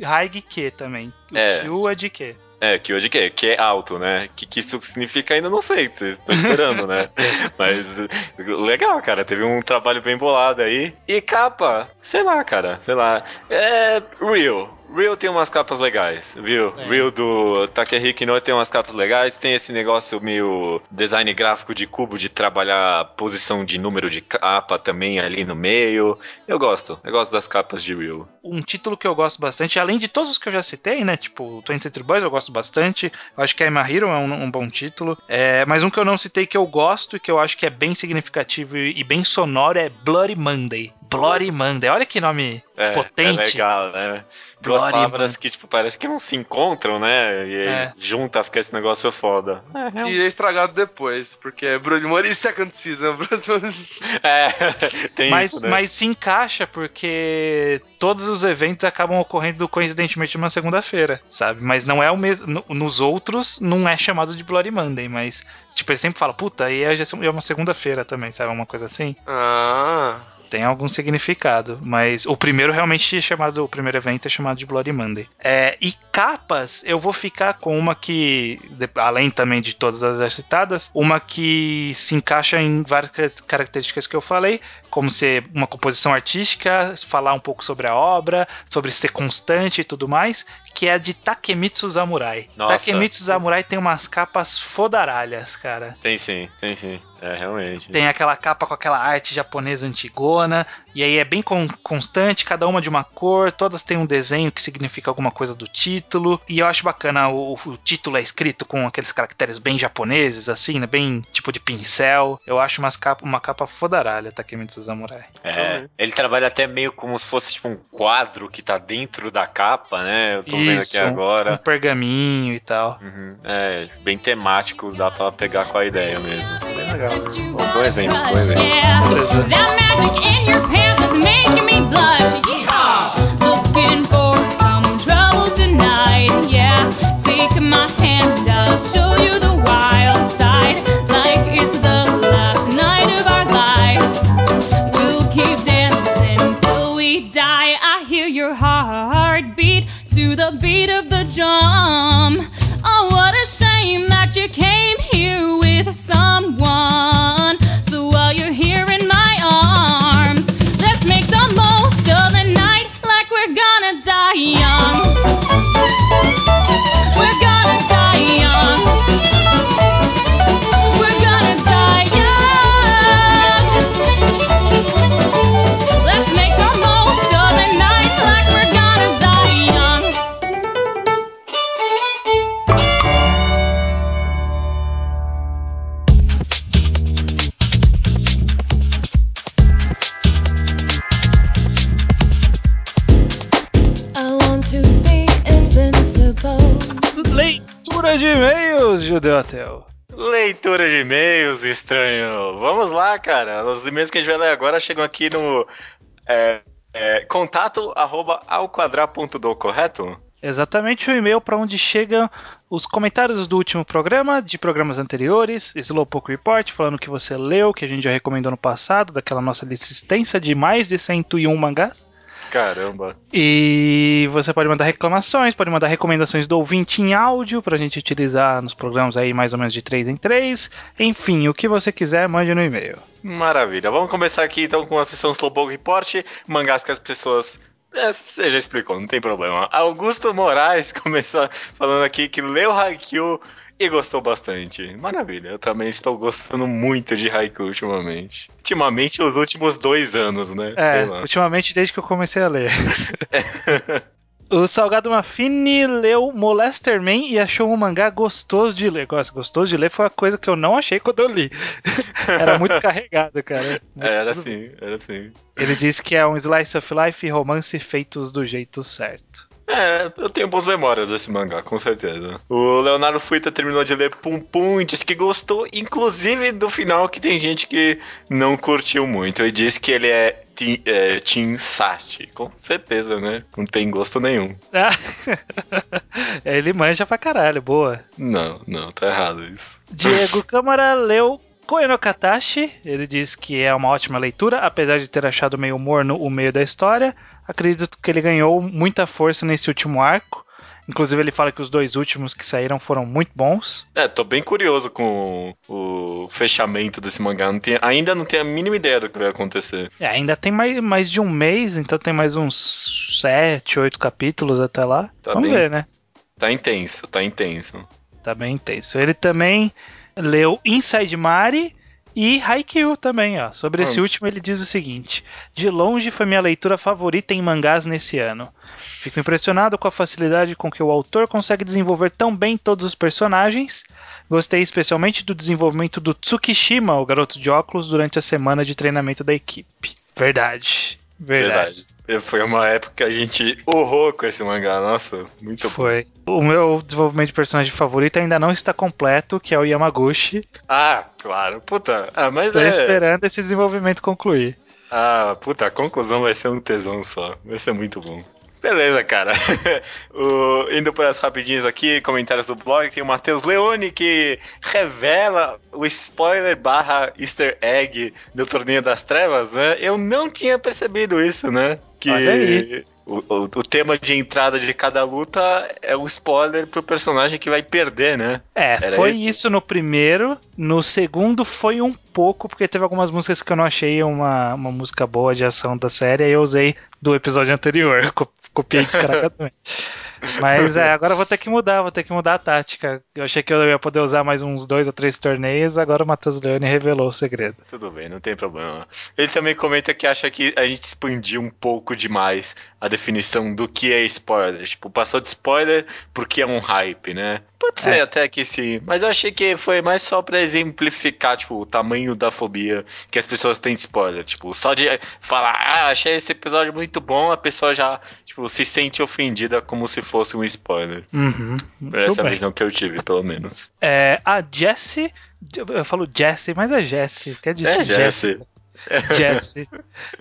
Haig Q também. O É. Q é de quê? É, Kyoji que, que é alto, né? Que, que isso significa ainda não sei, estou esperando, né? Mas legal, cara, teve um trabalho bem bolado aí. E capa, sei lá, cara, sei lá. É real, Real tem umas capas legais, viu? É. Real do Takehiko Inoue tem umas capas legais, tem esse negócio meio design gráfico de cubo de trabalhar posição de número de capa também ali no meio. Eu gosto, eu gosto das capas de Real. Um título que eu gosto bastante, além de todos os que eu já citei, né? Tipo, Twin Century Boys eu gosto bastante. Eu acho que a Hero é um, um, bom título. É, mas um que eu não citei que eu gosto e que eu acho que é bem significativo e, e bem sonoro é Bloody Monday. Bloody Monday. Olha que nome é, potente. É legal, né? Duas palavras Man. que, tipo, parece que não se encontram, né? E aí é. junta, fica esse negócio foda. É, é E é estragado depois, porque é Monday e Second Season. é, tem mas, isso, né? Mas se encaixa, porque todos os eventos acabam ocorrendo coincidentemente numa segunda-feira, sabe? Mas não é o mesmo. Nos outros, não é chamado de Bloody Monday, mas, tipo, ele sempre fala, puta, aí é, é uma segunda-feira também, sabe? Uma coisa assim. Ah tem algum significado, mas o primeiro realmente é chamado, o primeiro evento é chamado de Bloody Monday. É, e capas, eu vou ficar com uma que, além também de todas as citadas, uma que se encaixa em várias características que eu falei, como ser uma composição artística, falar um pouco sobre a obra, sobre ser constante e tudo mais, que é a de Takemitsu Samurai. Nossa. Takemitsu Samurai tem umas capas fodaralhas, cara. Tem sim, tem sim. É, realmente. Tem aquela capa com aquela arte japonesa antigona, e aí é bem con constante, cada uma de uma cor, todas têm um desenho que significa alguma coisa do título, e eu acho bacana, o, o título é escrito com aqueles caracteres bem japoneses, assim, né, bem tipo de pincel. Eu acho umas capa, uma capa fodaralha, Takemitsu Samurai. É, ele trabalha até meio como se fosse tipo um quadro que tá dentro da capa, né? Eu tô Isso, vendo aqui agora. Um pergaminho e tal. Uhum. É, bem temático, dá pra pegar com a ideia mesmo. Bem legal. Bom, bom exemplo, bom exemplo. afraid of the drum. Oh, what a shame that you came here with someone. So while you're here, Leitura de e-mails, estranho. Vamos lá, cara. Os e-mails que a gente vai ler agora chegam aqui no é, é, contato arroba correto? Exatamente o e-mail para onde chegam os comentários do último programa, de programas anteriores, Slowpoke Report, falando que você leu, que a gente já recomendou no passado, daquela nossa extensa de mais de 101 mangás. Caramba. E você pode mandar reclamações, pode mandar recomendações do ouvinte em áudio pra gente utilizar nos programas aí mais ou menos de 3 em 3. Enfim, o que você quiser, mande no e-mail. Maravilha. Vamos começar aqui então com a sessão Slowpoke Report, mangás que as pessoas é, você já explicou, não tem problema. Augusto Moraes começou falando aqui que leu Haikyuu e gostou bastante. Maravilha, eu também estou gostando muito de Haiku ultimamente. Ultimamente, os últimos dois anos, né? É, ultimamente desde que eu comecei a ler. O Salgado Mafini leu Molester Man e achou um mangá gostoso de ler. Gostoso de ler foi uma coisa que eu não achei quando eu li. era muito carregado, cara. Era assim, era assim. Ele disse que é um slice of life e romance feitos do jeito certo. É, eu tenho boas memórias desse mangá, com certeza. O Leonardo Fuita terminou de ler Pum Pum e disse que gostou, inclusive do final, que tem gente que não curtiu muito. E disse que ele é Team, é, Sati. Com certeza, né? Não tem gosto nenhum. ele manja pra caralho, boa. Não, não, tá errado isso. Diego Câmara leu Koe Katashi, ele diz que é uma ótima leitura, apesar de ter achado meio morno o meio da história. Acredito que ele ganhou muita força nesse último arco. Inclusive, ele fala que os dois últimos que saíram foram muito bons. É, tô bem curioso com o fechamento desse mangá. Não tem, ainda não tenho a mínima ideia do que vai acontecer. É, ainda tem mais, mais de um mês, então tem mais uns sete, oito capítulos até lá. Tá Vamos bem. ver, né? Tá intenso, tá intenso. Tá bem intenso. Ele também leu Inside Mari e Haikyuu também, ó. Sobre esse Hum. último ele diz o seguinte: De longe foi minha leitura favorita em mangás nesse ano. Fico impressionado com a facilidade com que o autor consegue desenvolver tão bem todos os personagens. Gostei especialmente do desenvolvimento do Tsukishima, o garoto de óculos, durante a semana de treinamento da equipe. Verdade. Verdade. Verdade. Foi uma época que a gente urrou com esse mangá. Nossa, muito bom. Foi. O meu desenvolvimento de personagem favorito ainda não está completo, que é o Yamaguchi. Ah, claro. Puta, ah, mas Tô é. esperando esse desenvolvimento concluir. Ah, puta, a conclusão vai ser um tesão só. Vai ser muito bom. Beleza, cara. O- indo para as rapidinhas aqui, comentários do blog, tem o Matheus Leone que revela o spoiler barra easter egg do Torneio das Trevas, né? Eu não tinha percebido isso, né? Que. O, o, o tema de entrada de cada luta é o spoiler pro personagem que vai perder, né? É, Era foi esse? isso no primeiro. No segundo foi um pouco, porque teve algumas músicas que eu não achei uma, uma música boa de ação da série, aí eu usei do episódio anterior. co- Copiei descaradamente. Mas é, agora eu vou ter que mudar, vou ter que mudar a tática. Eu achei que eu ia poder usar mais uns dois ou três torneios, agora o Matheus Leone revelou o segredo. Tudo bem, não tem problema. Ele também comenta que acha que a gente expandiu um pouco demais a definição do que é spoiler. Tipo, passou de spoiler porque é um hype, né? Pode ser É. até que sim, mas eu achei que foi mais só pra exemplificar, tipo, o tamanho da fobia que as pessoas têm de spoiler. Tipo, só de falar, ah, achei esse episódio muito bom, a pessoa já, tipo, se sente ofendida como se fosse um spoiler. Uhum. Essa bem. visão que eu tive, pelo menos. É, a Jessie. Eu falo Jessie, mas é Jessie. Que é de É, Jesse. Jessie.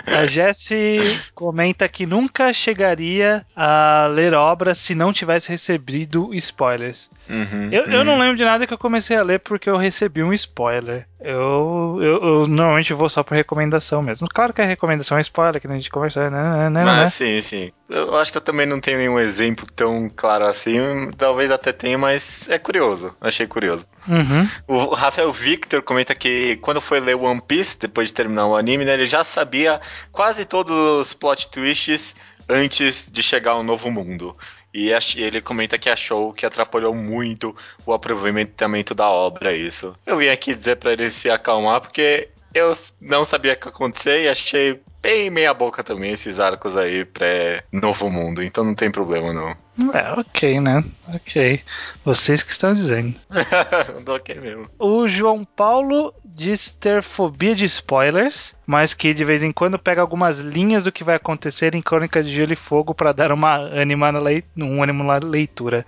A Jessie comenta que nunca chegaria a ler obras se não tivesse recebido spoilers. Uhum, Eu, eu uhum. não lembro de nada que eu comecei a ler porque eu recebi um spoiler. Eu, eu, eu normalmente vou só por recomendação mesmo. Claro que a recomendação é spoiler, que a gente conversou, né? né, né, Mas né? sim, sim. Eu acho que eu também não tenho nenhum exemplo tão claro assim. Talvez até tenha, mas é curioso. Achei curioso. Uhum. O Rafael Victor comenta que quando foi ler One Piece, depois de terminar o anime, né, ele já sabia quase todos os plot twists antes de chegar ao novo mundo. E ele comenta que achou que atrapalhou muito o aproveitamento da obra, isso. Eu vim aqui dizer pra ele se acalmar, porque eu não sabia o que ia acontecer e achei bem meia boca também esses arcos aí pré-novo mundo, então não tem problema não. É, ok, né? Ok. Vocês que estão dizendo. ok mesmo. O João Paulo diz ter fobia de spoilers, mas que de vez em quando pega algumas linhas do que vai acontecer em Crônicas de Gelo e Fogo para dar uma ânima na lei- um ânimo na leitura.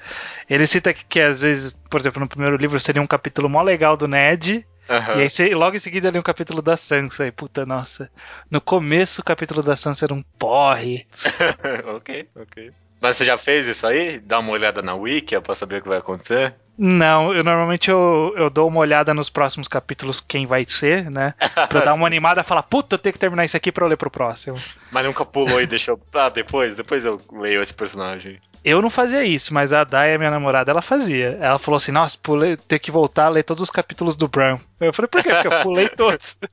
Ele cita que, que às vezes, por exemplo, no primeiro livro seria um capítulo mó legal do Ned, Aham. e aí logo em seguida ali um capítulo da Sansa, e puta nossa. No começo o capítulo da Sansa era um porre. ok, ok. Mas você já fez isso aí? Dá uma olhada na wiki pra saber o que vai acontecer? Não, eu normalmente eu, eu dou uma olhada nos próximos capítulos quem vai ser, né? Pra dar uma animada e falar, puta, eu tenho que terminar isso aqui pra eu ler pro próximo. Mas nunca pulou e deixou pra depois? Depois eu leio esse personagem. Eu não fazia isso, mas a Daya, minha namorada, ela fazia. Ela falou assim, nossa, pulei, ter que voltar a ler todos os capítulos do Bran. Eu falei, por quê? Porque eu pulei todos.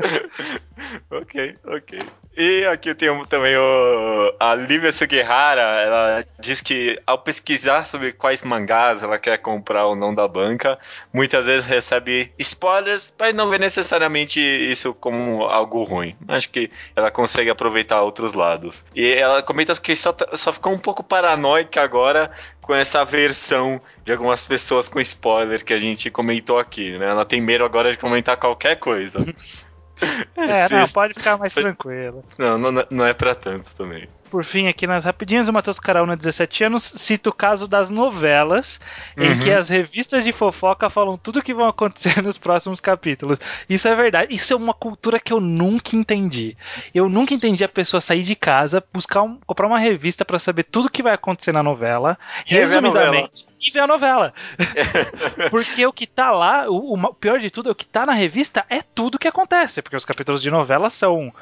ok, ok. E aqui tem também o, a Lívia Sugihara, ela diz que ao pesquisar sobre quais mangás ela quer comprar ou não da banca, muitas vezes recebe spoilers, mas não vê necessariamente isso como algo ruim. Acho que ela consegue aproveitar outros lados. E ela comenta que só, tá- só ficou um pouco paranoica agora com essa versão de algumas pessoas com spoiler que a gente comentou aqui, né? Ela tem medo agora de comentar qualquer coisa. É, não, pode ficar mais tranquilo. não, não, não é pra tanto também. Por fim, aqui nas rapidinhas, o Matheus Caraúna, 17 anos, cita o caso das novelas, em Uhum. que as revistas de fofoca falam tudo o que vão acontecer nos próximos capítulos. Isso é verdade. Isso é uma cultura que eu nunca entendi. Eu nunca entendi a pessoa sair de casa, buscar um- comprar uma revista pra saber tudo o que vai acontecer na novela, E resumidamente, e ver a novela. porque o que tá lá, o, o pior de tudo, é o que tá na revista é tudo o que acontece, porque os capítulos de novela são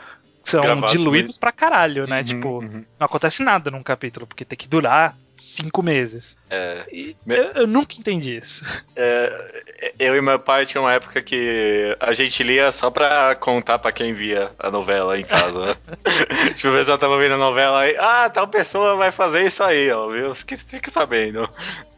são Gravados diluídos mesmo. pra caralho, né? Uhum, tipo, uhum. não acontece nada num capítulo, porque tem que durar cinco meses. É, E Me- eu, eu nunca entendi isso. é, eu e meu pai tinha uma época que a gente lia só pra contar pra quem via a novela em casa. né? tipo, o pessoal tava vendo a novela aí, ah, tal pessoa vai fazer isso aí, ó, viu? Fique, fique sabendo.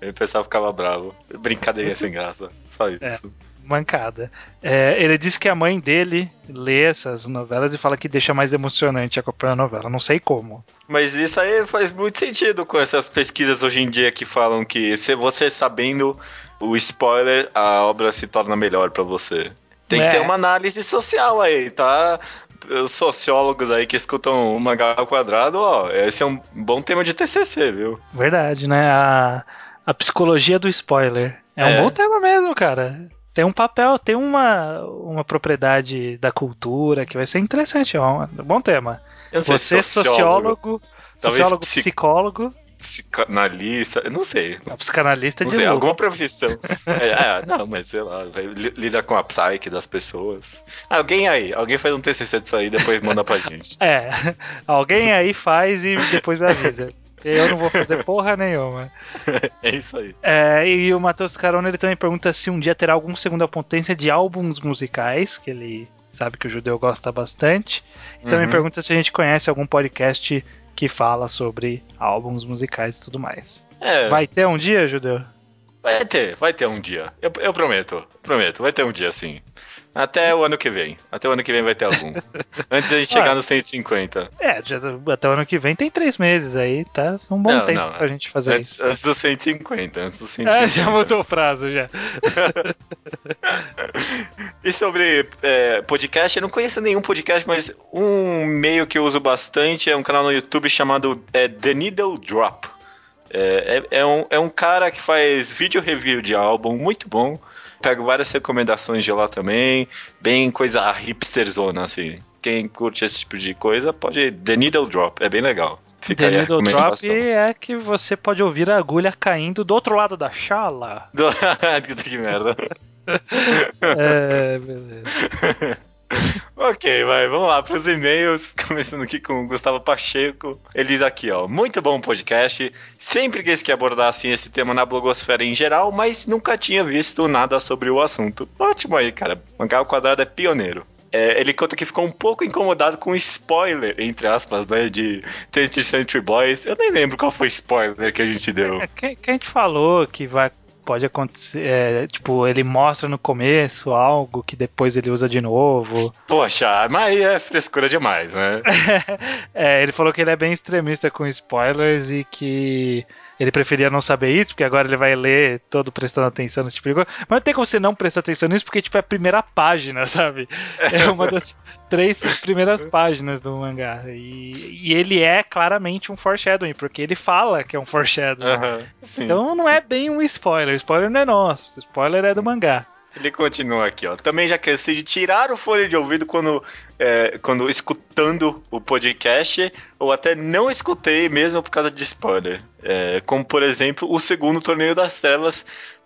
Aí o pessoal ficava bravo. Brincadeirinha sem graça. Só isso. Mancada. É, ele disse que a mãe dele lê essas novelas e fala que deixa mais emocionante acompanhar a novela. Não sei como. Mas isso aí faz muito sentido com essas pesquisas hoje em dia que falam que se você sabendo o spoiler, a obra se torna melhor pra você. Tem que É. ter uma análise social aí, tá? Os sociólogos aí que escutam o mangá ao quadrado, ó, esse é um bom tema de TCC, viu? Verdade, né? A, a psicologia do spoiler. É um É. bom tema mesmo, cara. Tem um papel, tem uma, uma propriedade da cultura que vai ser interessante. É um bom tema. Eu Você, sociólogo, sociólogo, psi- psicólogo, psicanalista, eu não sei. a psicanalista Não de sei, alguma profissão. é, é, não, mas sei lá, lida com a psyche das pessoas. Alguém aí, alguém faz um TCC disso aí e depois manda pra gente. É, alguém aí faz e depois me avisa. Eu não vou fazer porra nenhuma. É isso aí. É, e o Matheus Carona ele também pergunta se um dia terá algum segunda potência de álbuns musicais, que ele sabe que o judeu gosta bastante. E também Uhum. pergunta se a gente conhece algum podcast que fala sobre álbuns musicais e tudo mais. É, Vai ter um dia, judeu? Vai ter, vai ter um dia. Eu, eu prometo, prometo, vai ter um dia sim. Até o ano que vem. Até o ano que vem vai ter algum. Antes da gente chegar Ah. no 150. É, já- até o ano que vem tem três meses aí, tá? Um bom Não, tempo não, pra gente fazer Antes, isso. antes do 150, antes do Ah, 150. já mudou o prazo já. E sobre é, podcast, eu não conheço nenhum podcast, mas um meio que eu uso bastante é um canal no YouTube chamado é, The Needle Drop. É, é, é um, é um cara que faz vídeo review de álbum, muito bom. Pego várias recomendações de lá também. Bem coisa hipsterzona, assim. Quem curte esse tipo de coisa pode. The Needle Drop, é bem legal. Fica The Needle Drop é que você pode ouvir a agulha caindo do outro lado da chala. Do... que merda. É, beleza. Ok, vai, vamos lá para os e-mails. Começando aqui com o Gustavo Pacheco. Ele diz aqui, ó, muito bom podcast. Sempre quis que abordassem esse tema na blogosfera em geral, mas nunca tinha visto nada sobre o assunto. Ótimo aí, cara. Mangá quadrado é pioneiro. É, ele conta que ficou um pouco incomodado com spoiler, entre aspas, né, de 20th Century Boys. Eu nem lembro qual foi o spoiler que a gente deu. É, que, que a gente falou que vai pode acontecer, é, tipo, ele mostra no começo algo que depois ele usa de novo. Poxa, mas aí é frescura demais, né? É, ele falou que ele é bem extremista com spoilers e que ele preferia não saber isso, porque agora ele vai ler todo prestando atenção nesse tipo de coisa. Mas não tem como você não prestar atenção nisso, porque tipo, é a primeira página, sabe? É uma das três primeiras páginas do mangá. E, e ele é claramente um foreshadowing, porque ele fala que é um foreshadowing. Aham, sim. Então não é bem um spoiler. O spoiler não é nosso. O spoiler é do mangá. Ele continua aqui, ó. Também já cansei de tirar o fone de ouvido quando, é, quando escutando o podcast, ou até não escutei mesmo por causa de spoiler. É, como, por exemplo, o segundo Torneio das Trevas,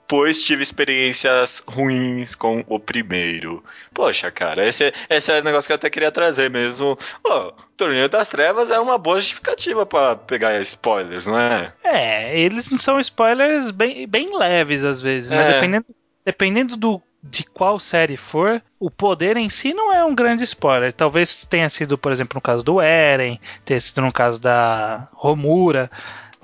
pois tive experiências ruins com o primeiro. Poxa, cara, esse, esse é o negócio que eu até queria trazer mesmo. Ó, Torneio das Trevas é uma boa justificativa pra pegar spoilers, não é? É, eles são spoilers bem, bem leves às vezes, né? É. Dependendo, dependendo do, de qual série for, o poder em si não é um grande spoiler. Talvez tenha sido, por exemplo, no caso do Eren, tenha sido no caso da Romura.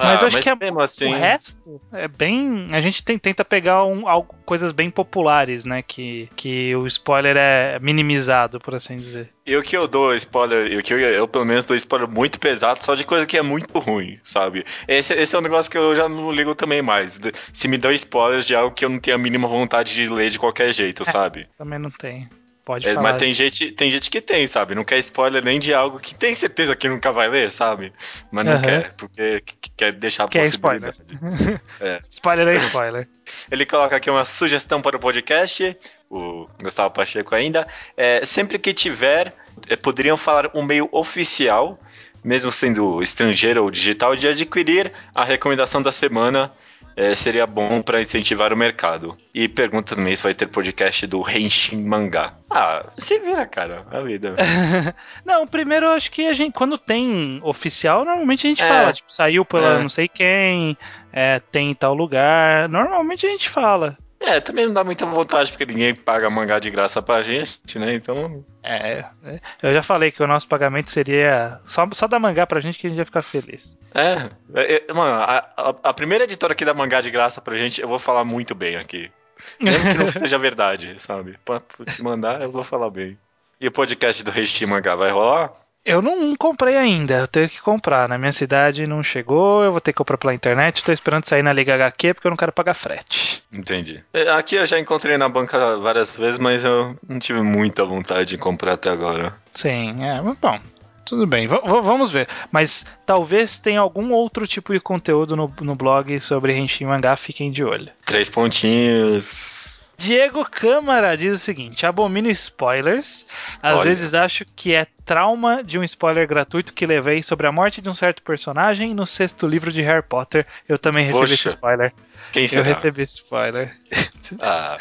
Mas Ah, eu acho que é- assim... O resto é bem. A gente tem- tenta pegar um, algo- coisas bem populares, né? Que, que o spoiler é minimizado, por assim dizer. E o que eu dou spoiler, e o que eu, eu pelo menos dou spoiler muito pesado, só de coisa que é muito ruim, sabe? Esse, esse é um negócio que eu já não ligo também mais. Se me dão spoilers de algo que eu não tenho a mínima vontade de ler de qualquer jeito, sabe? Também não tem. Pode É, falar. mas tem gente, tem gente que tem, sabe? Não quer spoiler nem de algo que tem certeza que nunca vai ler, sabe? Mas não Aham. quer, porque que- que quer deixar a Que é possibilidade. Spoiler é spoiler. Ele coloca aqui uma sugestão para o podcast, o Gustavo Pacheco ainda. É, sempre que tiver, é, poderiam falar um meio oficial, mesmo sendo estrangeiro ou digital, de adquirir a recomendação da semana. É, seria bom para incentivar o mercado. E pergunta também se vai ter podcast do Henshin Mangá. Ah, se vira, cara, a vida. não, primeiro eu acho que a gente, quando tem oficial, normalmente a gente É. fala, tipo, saiu pela É. não sei quem, é, tem em tal lugar. Normalmente a gente fala. É, também não dá muita vontade, porque ninguém paga mangá de graça pra gente, né? Então. É, é. eu já falei que o nosso pagamento seria só, só dar mangá pra gente que a gente ia ficar feliz. É. é, é, mano, a, a- a primeira editora que dá mangá de graça pra gente, eu vou falar muito bem aqui. Mesmo que não seja verdade, sabe? Pra pra te mandar, eu vou falar bem. E o podcast do Reishi Mangá vai rolar? Eu não comprei ainda, eu tenho que comprar. Na minha cidade não chegou, eu vou ter que comprar pela internet. Tô esperando sair na Liga HQ porque eu não quero pagar frete. Entendi. É, Aqui eu já encontrei na banca várias vezes, mas eu não tive muita vontade de comprar até agora. Sim, é, mas bom. Tudo bem, v- vamos ver. Mas talvez tenha algum outro tipo de conteúdo no, no blog sobre Henshin Mangá, fiquem de olho. Três pontinhos. Diego Câmara diz o seguinte: abomino spoilers. Às Olha. vezes acho que é trauma de um spoiler gratuito que levei sobre a morte de um certo personagem no sexto livro de Harry Potter. Eu também recebi Poxa, esse spoiler. Quem Eu será? recebi esse spoiler. Ah,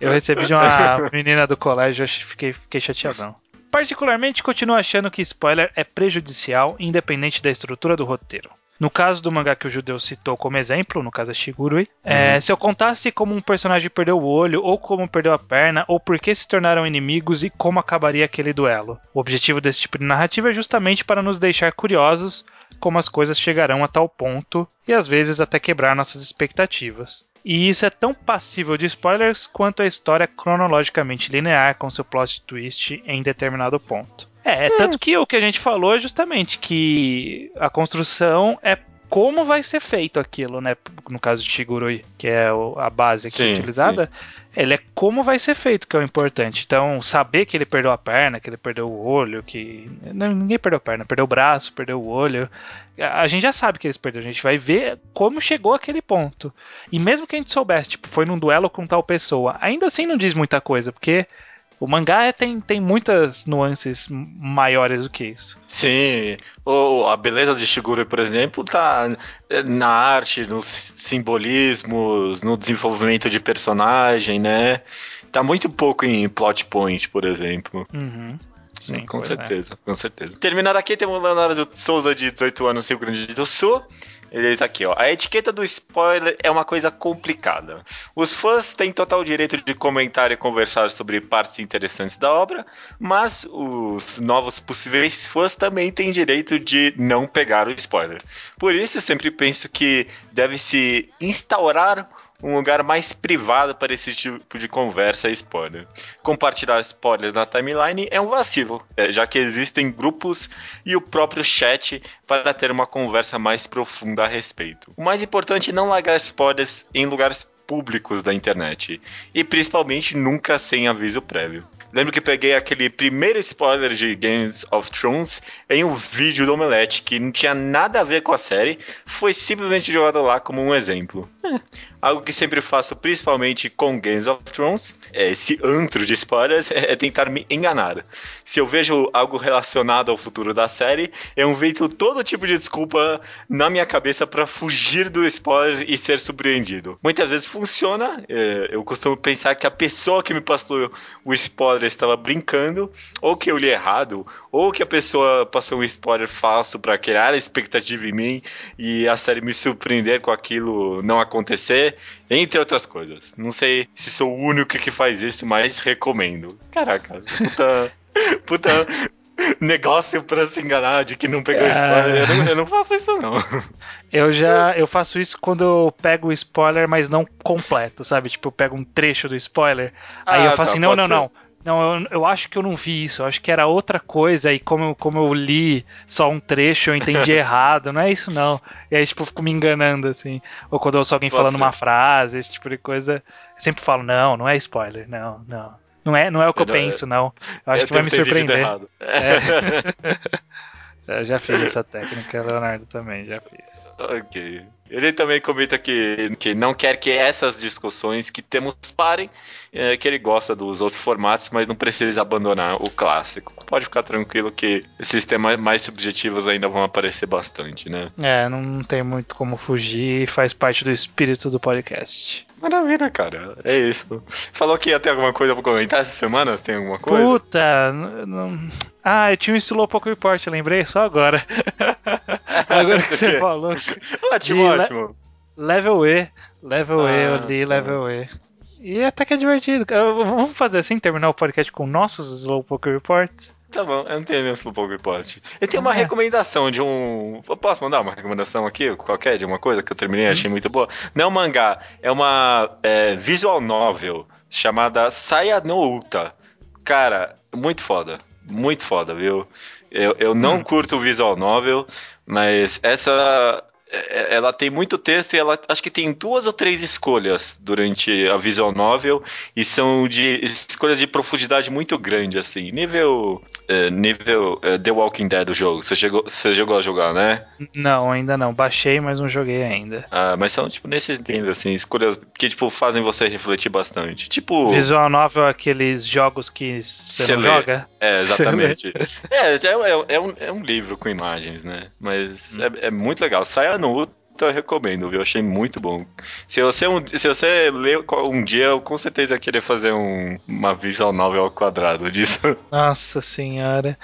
Eu recebi de uma menina do colégio, eu fiquei, fiquei chateadão. Particularmente, continuo achando que spoiler é prejudicial, independente da estrutura do roteiro. No caso do mangá que o judeu citou como exemplo, no caso é Shigurui, é, se eu contasse como um personagem perdeu o olho, ou como perdeu a perna, ou por que se tornaram inimigos e como acabaria aquele duelo. O objetivo desse tipo de narrativa é justamente para nos deixar curiosos como as coisas chegarão a tal ponto e às vezes até quebrar nossas expectativas. E isso é tão passível de spoilers quanto a história cronologicamente linear com seu plot twist em determinado ponto. É, tanto que o que a gente falou é justamente que a construção é como vai ser feito aquilo, né? No caso de Shigurui, que é a base aqui Sim, utilizada, ele é como vai ser feito que é o importante. Então, saber que ele perdeu a perna, que ele perdeu o olho, que. Ninguém perdeu a perna, perdeu o braço, perdeu o olho. A gente já sabe que eles perderam, a gente vai ver como chegou aquele ponto. E mesmo que a gente soubesse, tipo, foi num duelo com tal pessoa, ainda assim não diz muita coisa, porque o mangá é- tem, tem muitas nuances maiores do que isso. Sim, o, a beleza de Shigure, por exemplo, tá na arte, nos simbolismos, no desenvolvimento de personagem, né? Tá muito pouco em plot point, por exemplo. Uhum. Sim, com é. certeza, com certeza. Terminando aqui, temos o Leonardo Souza, de 18 anos, Rio Grande do Sul. Ele diz aqui, ó. A etiqueta do spoiler é uma coisa complicada. Os fãs têm total direito de comentar e conversar sobre partes interessantes da obra, mas os novos possíveis fãs também têm direito de não pegar o spoiler. Por isso, eu sempre penso que deve se instaurar um lugar mais privado para esse tipo de conversa e spoiler. Compartilhar spoilers na timeline é um vacilo, é, já que existem grupos e o próprio chat para ter uma conversa mais profunda a respeito. O mais importante é não largar spoilers em lugares públicos da internet e principalmente nunca sem aviso prévio. Lembro que peguei aquele primeiro spoiler de Games of Thrones em um vídeo do Omelete que não tinha nada a ver com a série, foi simplesmente jogado lá como um exemplo. Algo que sempre faço, principalmente com Games of Thrones, é esse antro de spoilers, é tentar me enganar. Se eu vejo algo relacionado ao futuro da série, eu invento todo tipo de desculpa na minha cabeça para fugir do spoiler e ser surpreendido. Muitas vezes funciona, é, eu costumo pensar que a pessoa que me passou o spoiler estava brincando, ou que eu li errado, ou que a pessoa passou um spoiler falso para criar expectativa em mim e a série me surpreender com aquilo não acontecer, entre outras coisas. Não sei se sou o único que faz isso, mas recomendo. Caraca, puta. puta. Negócio pra se enganar de que não pegou Ah. spoiler. Eu não, eu não faço isso, não. Eu já eu faço isso quando eu pego o spoiler, mas não completo, sabe? Tipo, eu pego um trecho do spoiler, aí Ah, eu falo tá, assim, não, não, ser. não. Não, eu, eu acho que eu não vi isso, eu acho que era outra coisa, e como, eu- como eu li só um trecho, eu entendi errado, não é isso não. E aí, tipo, eu fico me enganando, assim. Ou quando eu ouço alguém Pode falando ser. uma frase, esse tipo de coisa, eu sempre falo, não, não é spoiler, não, não. Não é, não é o que eu Eu penso, não. Eu acho que vai me surpreender. errado. É. Eu já fiz essa técnica, Leonardo também, já fiz. ok. Ele também comenta que, que não quer que essas discussões que temos parem, é, que ele gosta dos outros formatos, mas não precisa abandonar o clássico. Pode ficar tranquilo que esses temas mais subjetivos ainda vão aparecer bastante, né? É, não tem muito como fugir, faz parte do espírito do podcast. Maravilha, cara. É isso. Você falou que ia ter alguma coisa pra comentar essa semana? Você tem alguma coisa? Puta, não... Ah, eu tinha um Slowpoke Report, lembrei só agora. agora que você falou. Ótimo. Level E. Level ah, E, eu li Level E. E até que é divertido. Vamos fazer assim, terminar o podcast com nossos Slowpoke Reports? Tá bom, eu não tenho nenhum Slowpoke Report. Eu tenho uma é. recomendação de um. Eu posso mandar uma recomendação aqui, qualquer, de uma coisa que eu terminei e achei hum. muito boa? Não é um mangá, é uma é, visual novel chamada Saya no Uta. Cara, muito foda. Muito foda, viu? Eu, eu não hum. curto o visual novel, mas essa é, ela tem muito texto e ela acho que tem duas ou três escolhas durante a visual novel e são de escolhas de profundidade muito grande assim. Nível é, nível é, The Walking Dead do jogo. Você chegou você chegou a jogar né? Não ainda não. Baixei mas não joguei ainda. Ah mas são tipo nesses níveis assim escolhas que tipo fazem você refletir bastante. Tipo visual novel aqueles jogos que você não lê. joga? É exatamente. é, é, é, é, um, é um livro com imagens né? Mas hum. é, é muito legal. Saia no eu recomendo, viu? Eu achei muito bom. Se você, um, se você ler um dia, eu com certeza ia querer fazer um, uma visão novel ao quadrado disso. Nossa senhora.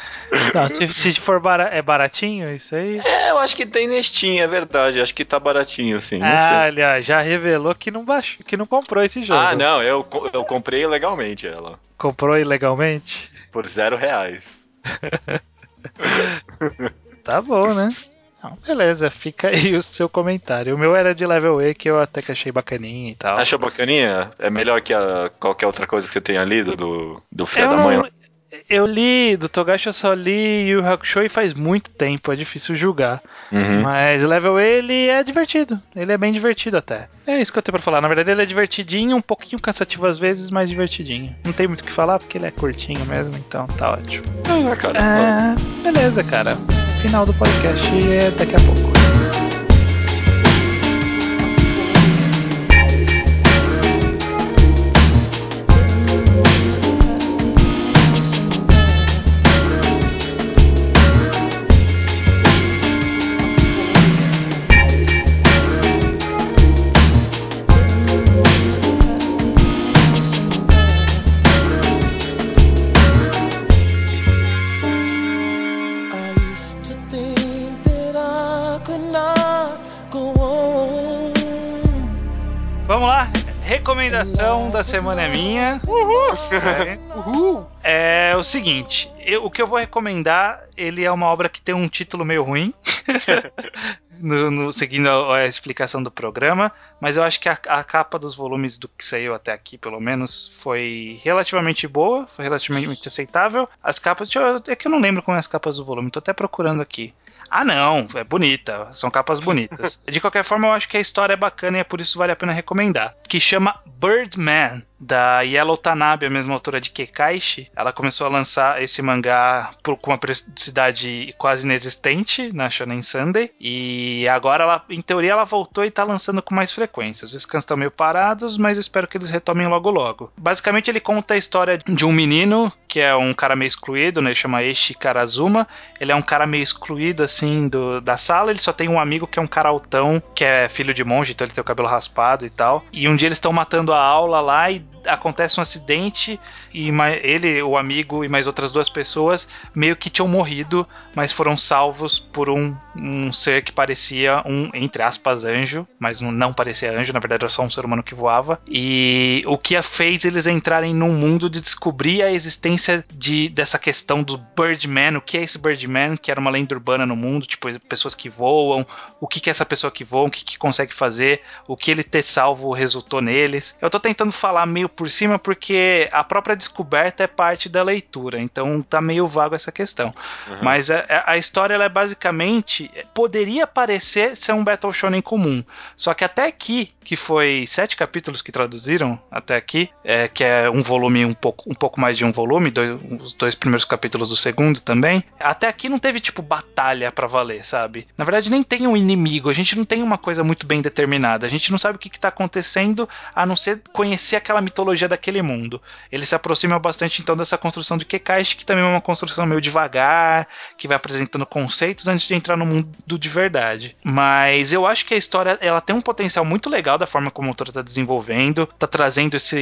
Não, se, se for bara, é baratinho isso aí? É, eu acho que tem nestinha, é verdade. Acho que tá baratinho, sim. Ah, aliás, já revelou que não baixou, que não comprou esse jogo. Ah, não, eu, eu comprei legalmente ela. Comprou ilegalmente? Por zero reais. tá bom, né? Não, beleza, fica aí o seu comentário. O meu era de level E, que eu até que achei bacaninha e tal. Achou bacaninha? É melhor que a, qualquer outra coisa que você tenha lido do, do Fé da Mãe? Eu li, do Togashi eu só li Yu Hakusho e faz muito tempo, é difícil julgar. Uhum. Mas Level ele é divertido. Ele é bem divertido até. É isso que eu tenho pra falar. Na verdade, ele é divertidinho, um pouquinho cansativo às vezes, mas divertidinho. Não tem muito o que falar porque ele é curtinho mesmo, então tá ótimo. Ah, cara, é, beleza, cara final do podcast é daqui a pouco. Recomendação da semana é minha. Uhul! É, Uhul. é o seguinte: eu, o que eu vou recomendar, ele é uma obra que tem um título meio ruim. no, no, seguindo a, a, explicação do programa, mas eu acho que a, a, capa dos volumes do que saiu até aqui, pelo menos, foi relativamente boa, foi relativamente aceitável. As capas, eu, é que eu não lembro como é as capas do volume, tô até procurando aqui. Ah, não, é bonita, são capas bonitas. De qualquer forma, eu acho que a história é bacana e é por isso vale a pena recomendar. Que chama Birdman, da Yellow Tanabe, a mesma autora de Kekaishi. Ela começou a lançar esse mangá por, com uma periodicidade quase inexistente na Shonen Sunday. E agora, ela, em teoria, ela voltou e tá lançando com mais frequência. Os scans estão meio parados, mas eu espero que eles retomem logo logo. Basicamente, ele conta a história de um menino que é um cara meio excluído, né? Ele chama Eishi Karazuma. Ele é um cara meio excluído, assim, do, da sala. Ele só tem um amigo que é um cara altão, que é filho de monge, então ele tem o cabelo raspado e tal. E um dia eles estão matando a aula lá e acontece um acidente e ele, o amigo e mais outras duas pessoas meio que tinham morrido, mas foram salvos por um, um ser que parecia um, entre aspas, anjo, mas não parecia anjo, na verdade era só um ser humano que voava. E o que fez eles entrarem num mundo de descobrir a existência de, dessa questão do Birdman, o que é esse Birdman, que era uma lenda urbana no mundo, tipo, pessoas que voam, o que, que é essa pessoa que voa, o que, que consegue fazer, o que ele ter salvo resultou neles. Eu tô tentando falar meio meio por cima porque a própria descoberta é parte da leitura, então tá meio vago essa questão. Uhum. Mas a, a, história ela é basicamente poderia parecer ser um Battle Shonen comum, só que até aqui, que foi sete capítulos que traduziram até aqui, é, que é um volume um pouco, um pouco mais de um volume, dois, os dois primeiros capítulos do segundo também. Até aqui não teve tipo batalha para valer, sabe? Na verdade nem tem um inimigo, a gente não tem uma coisa muito bem determinada, a gente não sabe o que, que tá acontecendo a não ser conhecer aquela mitologia daquele mundo. Ele se aproxima bastante então dessa construção de Kekaishi, que também é uma construção meio devagar, que vai apresentando conceitos antes de entrar no mundo de verdade. Mas eu acho que a história ela tem um potencial muito legal da forma como o autor está desenvolvendo, tá trazendo esse,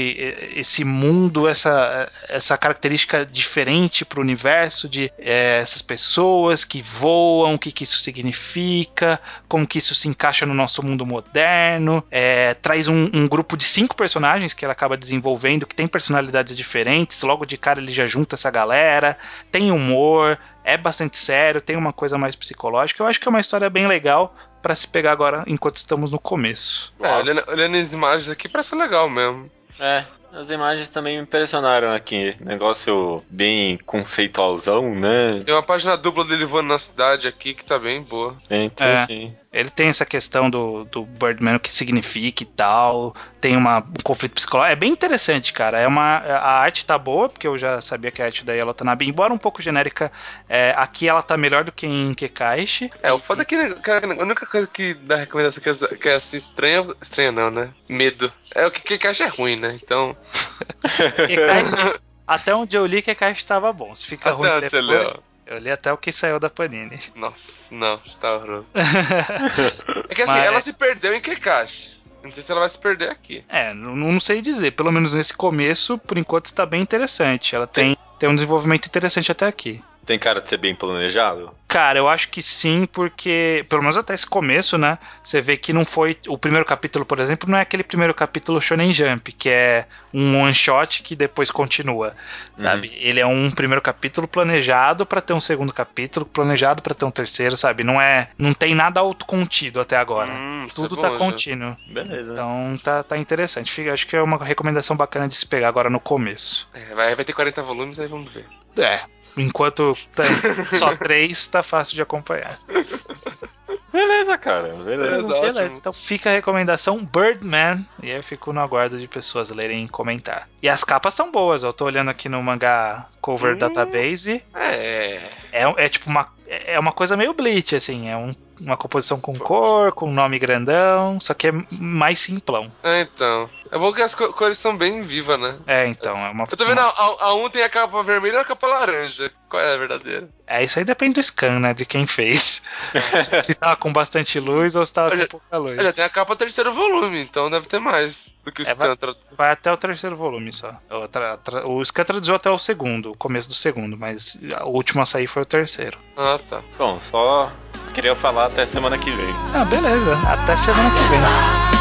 esse mundo, essa, essa característica diferente para o universo de é, essas pessoas que voam, o que, que isso significa, como que isso se encaixa no nosso mundo moderno. É, traz um, um grupo de cinco personagens que ela acaba desenvolvendo que tem personalidades diferentes. Logo de cara ele já junta essa galera, tem humor, é bastante sério, tem uma coisa mais psicológica. Eu acho que é uma história bem legal para se pegar agora enquanto estamos no começo. É, olhando, olhando as imagens aqui, parece legal mesmo. É, as imagens também me impressionaram aqui. Negócio bem conceitualzão, né? Tem uma página dupla dele voando na cidade aqui que tá bem boa. É, então é. sim. Ele tem essa questão do, do Birdman, o que significa e tal. Tem uma, um conflito psicológico. É bem interessante, cara. É uma, a arte tá boa, porque eu já sabia que a arte da Yellow Tanabe, embora um pouco genérica, é, aqui ela tá melhor do que em Kekaishi. É, o foda é que a única coisa que dá recomendação que é, que é assim estranha, estranha não, né? Medo. É o que Kekaishi é ruim, né? Então. Kekaishi, até onde eu li, Kekaishi tava bom. Se fica até ruim onde depois, você leu? Eu li até o que saiu da Panini. Nossa, não, tá horroroso. é que assim, Mas... ela se perdeu em Kekashi. Não sei se ela vai se perder aqui. É, não, não sei dizer. Pelo menos nesse começo, por enquanto está bem interessante. Ela tem, tem um desenvolvimento interessante até aqui. Tem cara de ser bem planejado? Cara, eu acho que sim, porque, pelo menos até esse começo, né? Você vê que não foi. O primeiro capítulo, por exemplo, não é aquele primeiro capítulo Shonen Jump, que é um one shot que depois continua. Sabe? Uhum. Ele é um primeiro capítulo planejado para ter um segundo capítulo, planejado para ter um terceiro, sabe? Não é. Não tem nada autocontido até agora. Hum, Tudo é tá bom, contínuo. Beleza. Então tá, tá interessante. Fica, acho que é uma recomendação bacana de se pegar agora no começo. É, vai, vai ter 40 volumes, aí vamos ver. É, Enquanto tem só três, tá fácil de acompanhar. Beleza, cara. Beleza. Beleza. Então fica a recomendação Birdman. E aí eu fico no aguardo de pessoas lerem e comentar. E as capas são boas. Eu tô olhando aqui no mangá Cover hum, Database. É. É, é tipo uma é uma coisa meio bleach, assim. É um, uma composição com cor, com nome grandão, só que é mais simplão. É, então. É bom que as cores são bem vivas, né? É, então. É uma, Eu tô vendo, a, a um tem a capa vermelha e a capa laranja. Qual é a verdadeira? É, isso aí depende do scan, né? De quem fez. se tava com bastante luz ou se tava olha, com pouca luz. Olha, tem a capa terceiro volume, então deve ter mais do que o é, scan vai, vai, até o terceiro volume só. O, tra, tra, o scan traduziu até o segundo, o começo do segundo, mas o último a sair foi o terceiro. Ah, tá. Bom, só queria falar até semana que vem. Ah, beleza. Até semana que vem.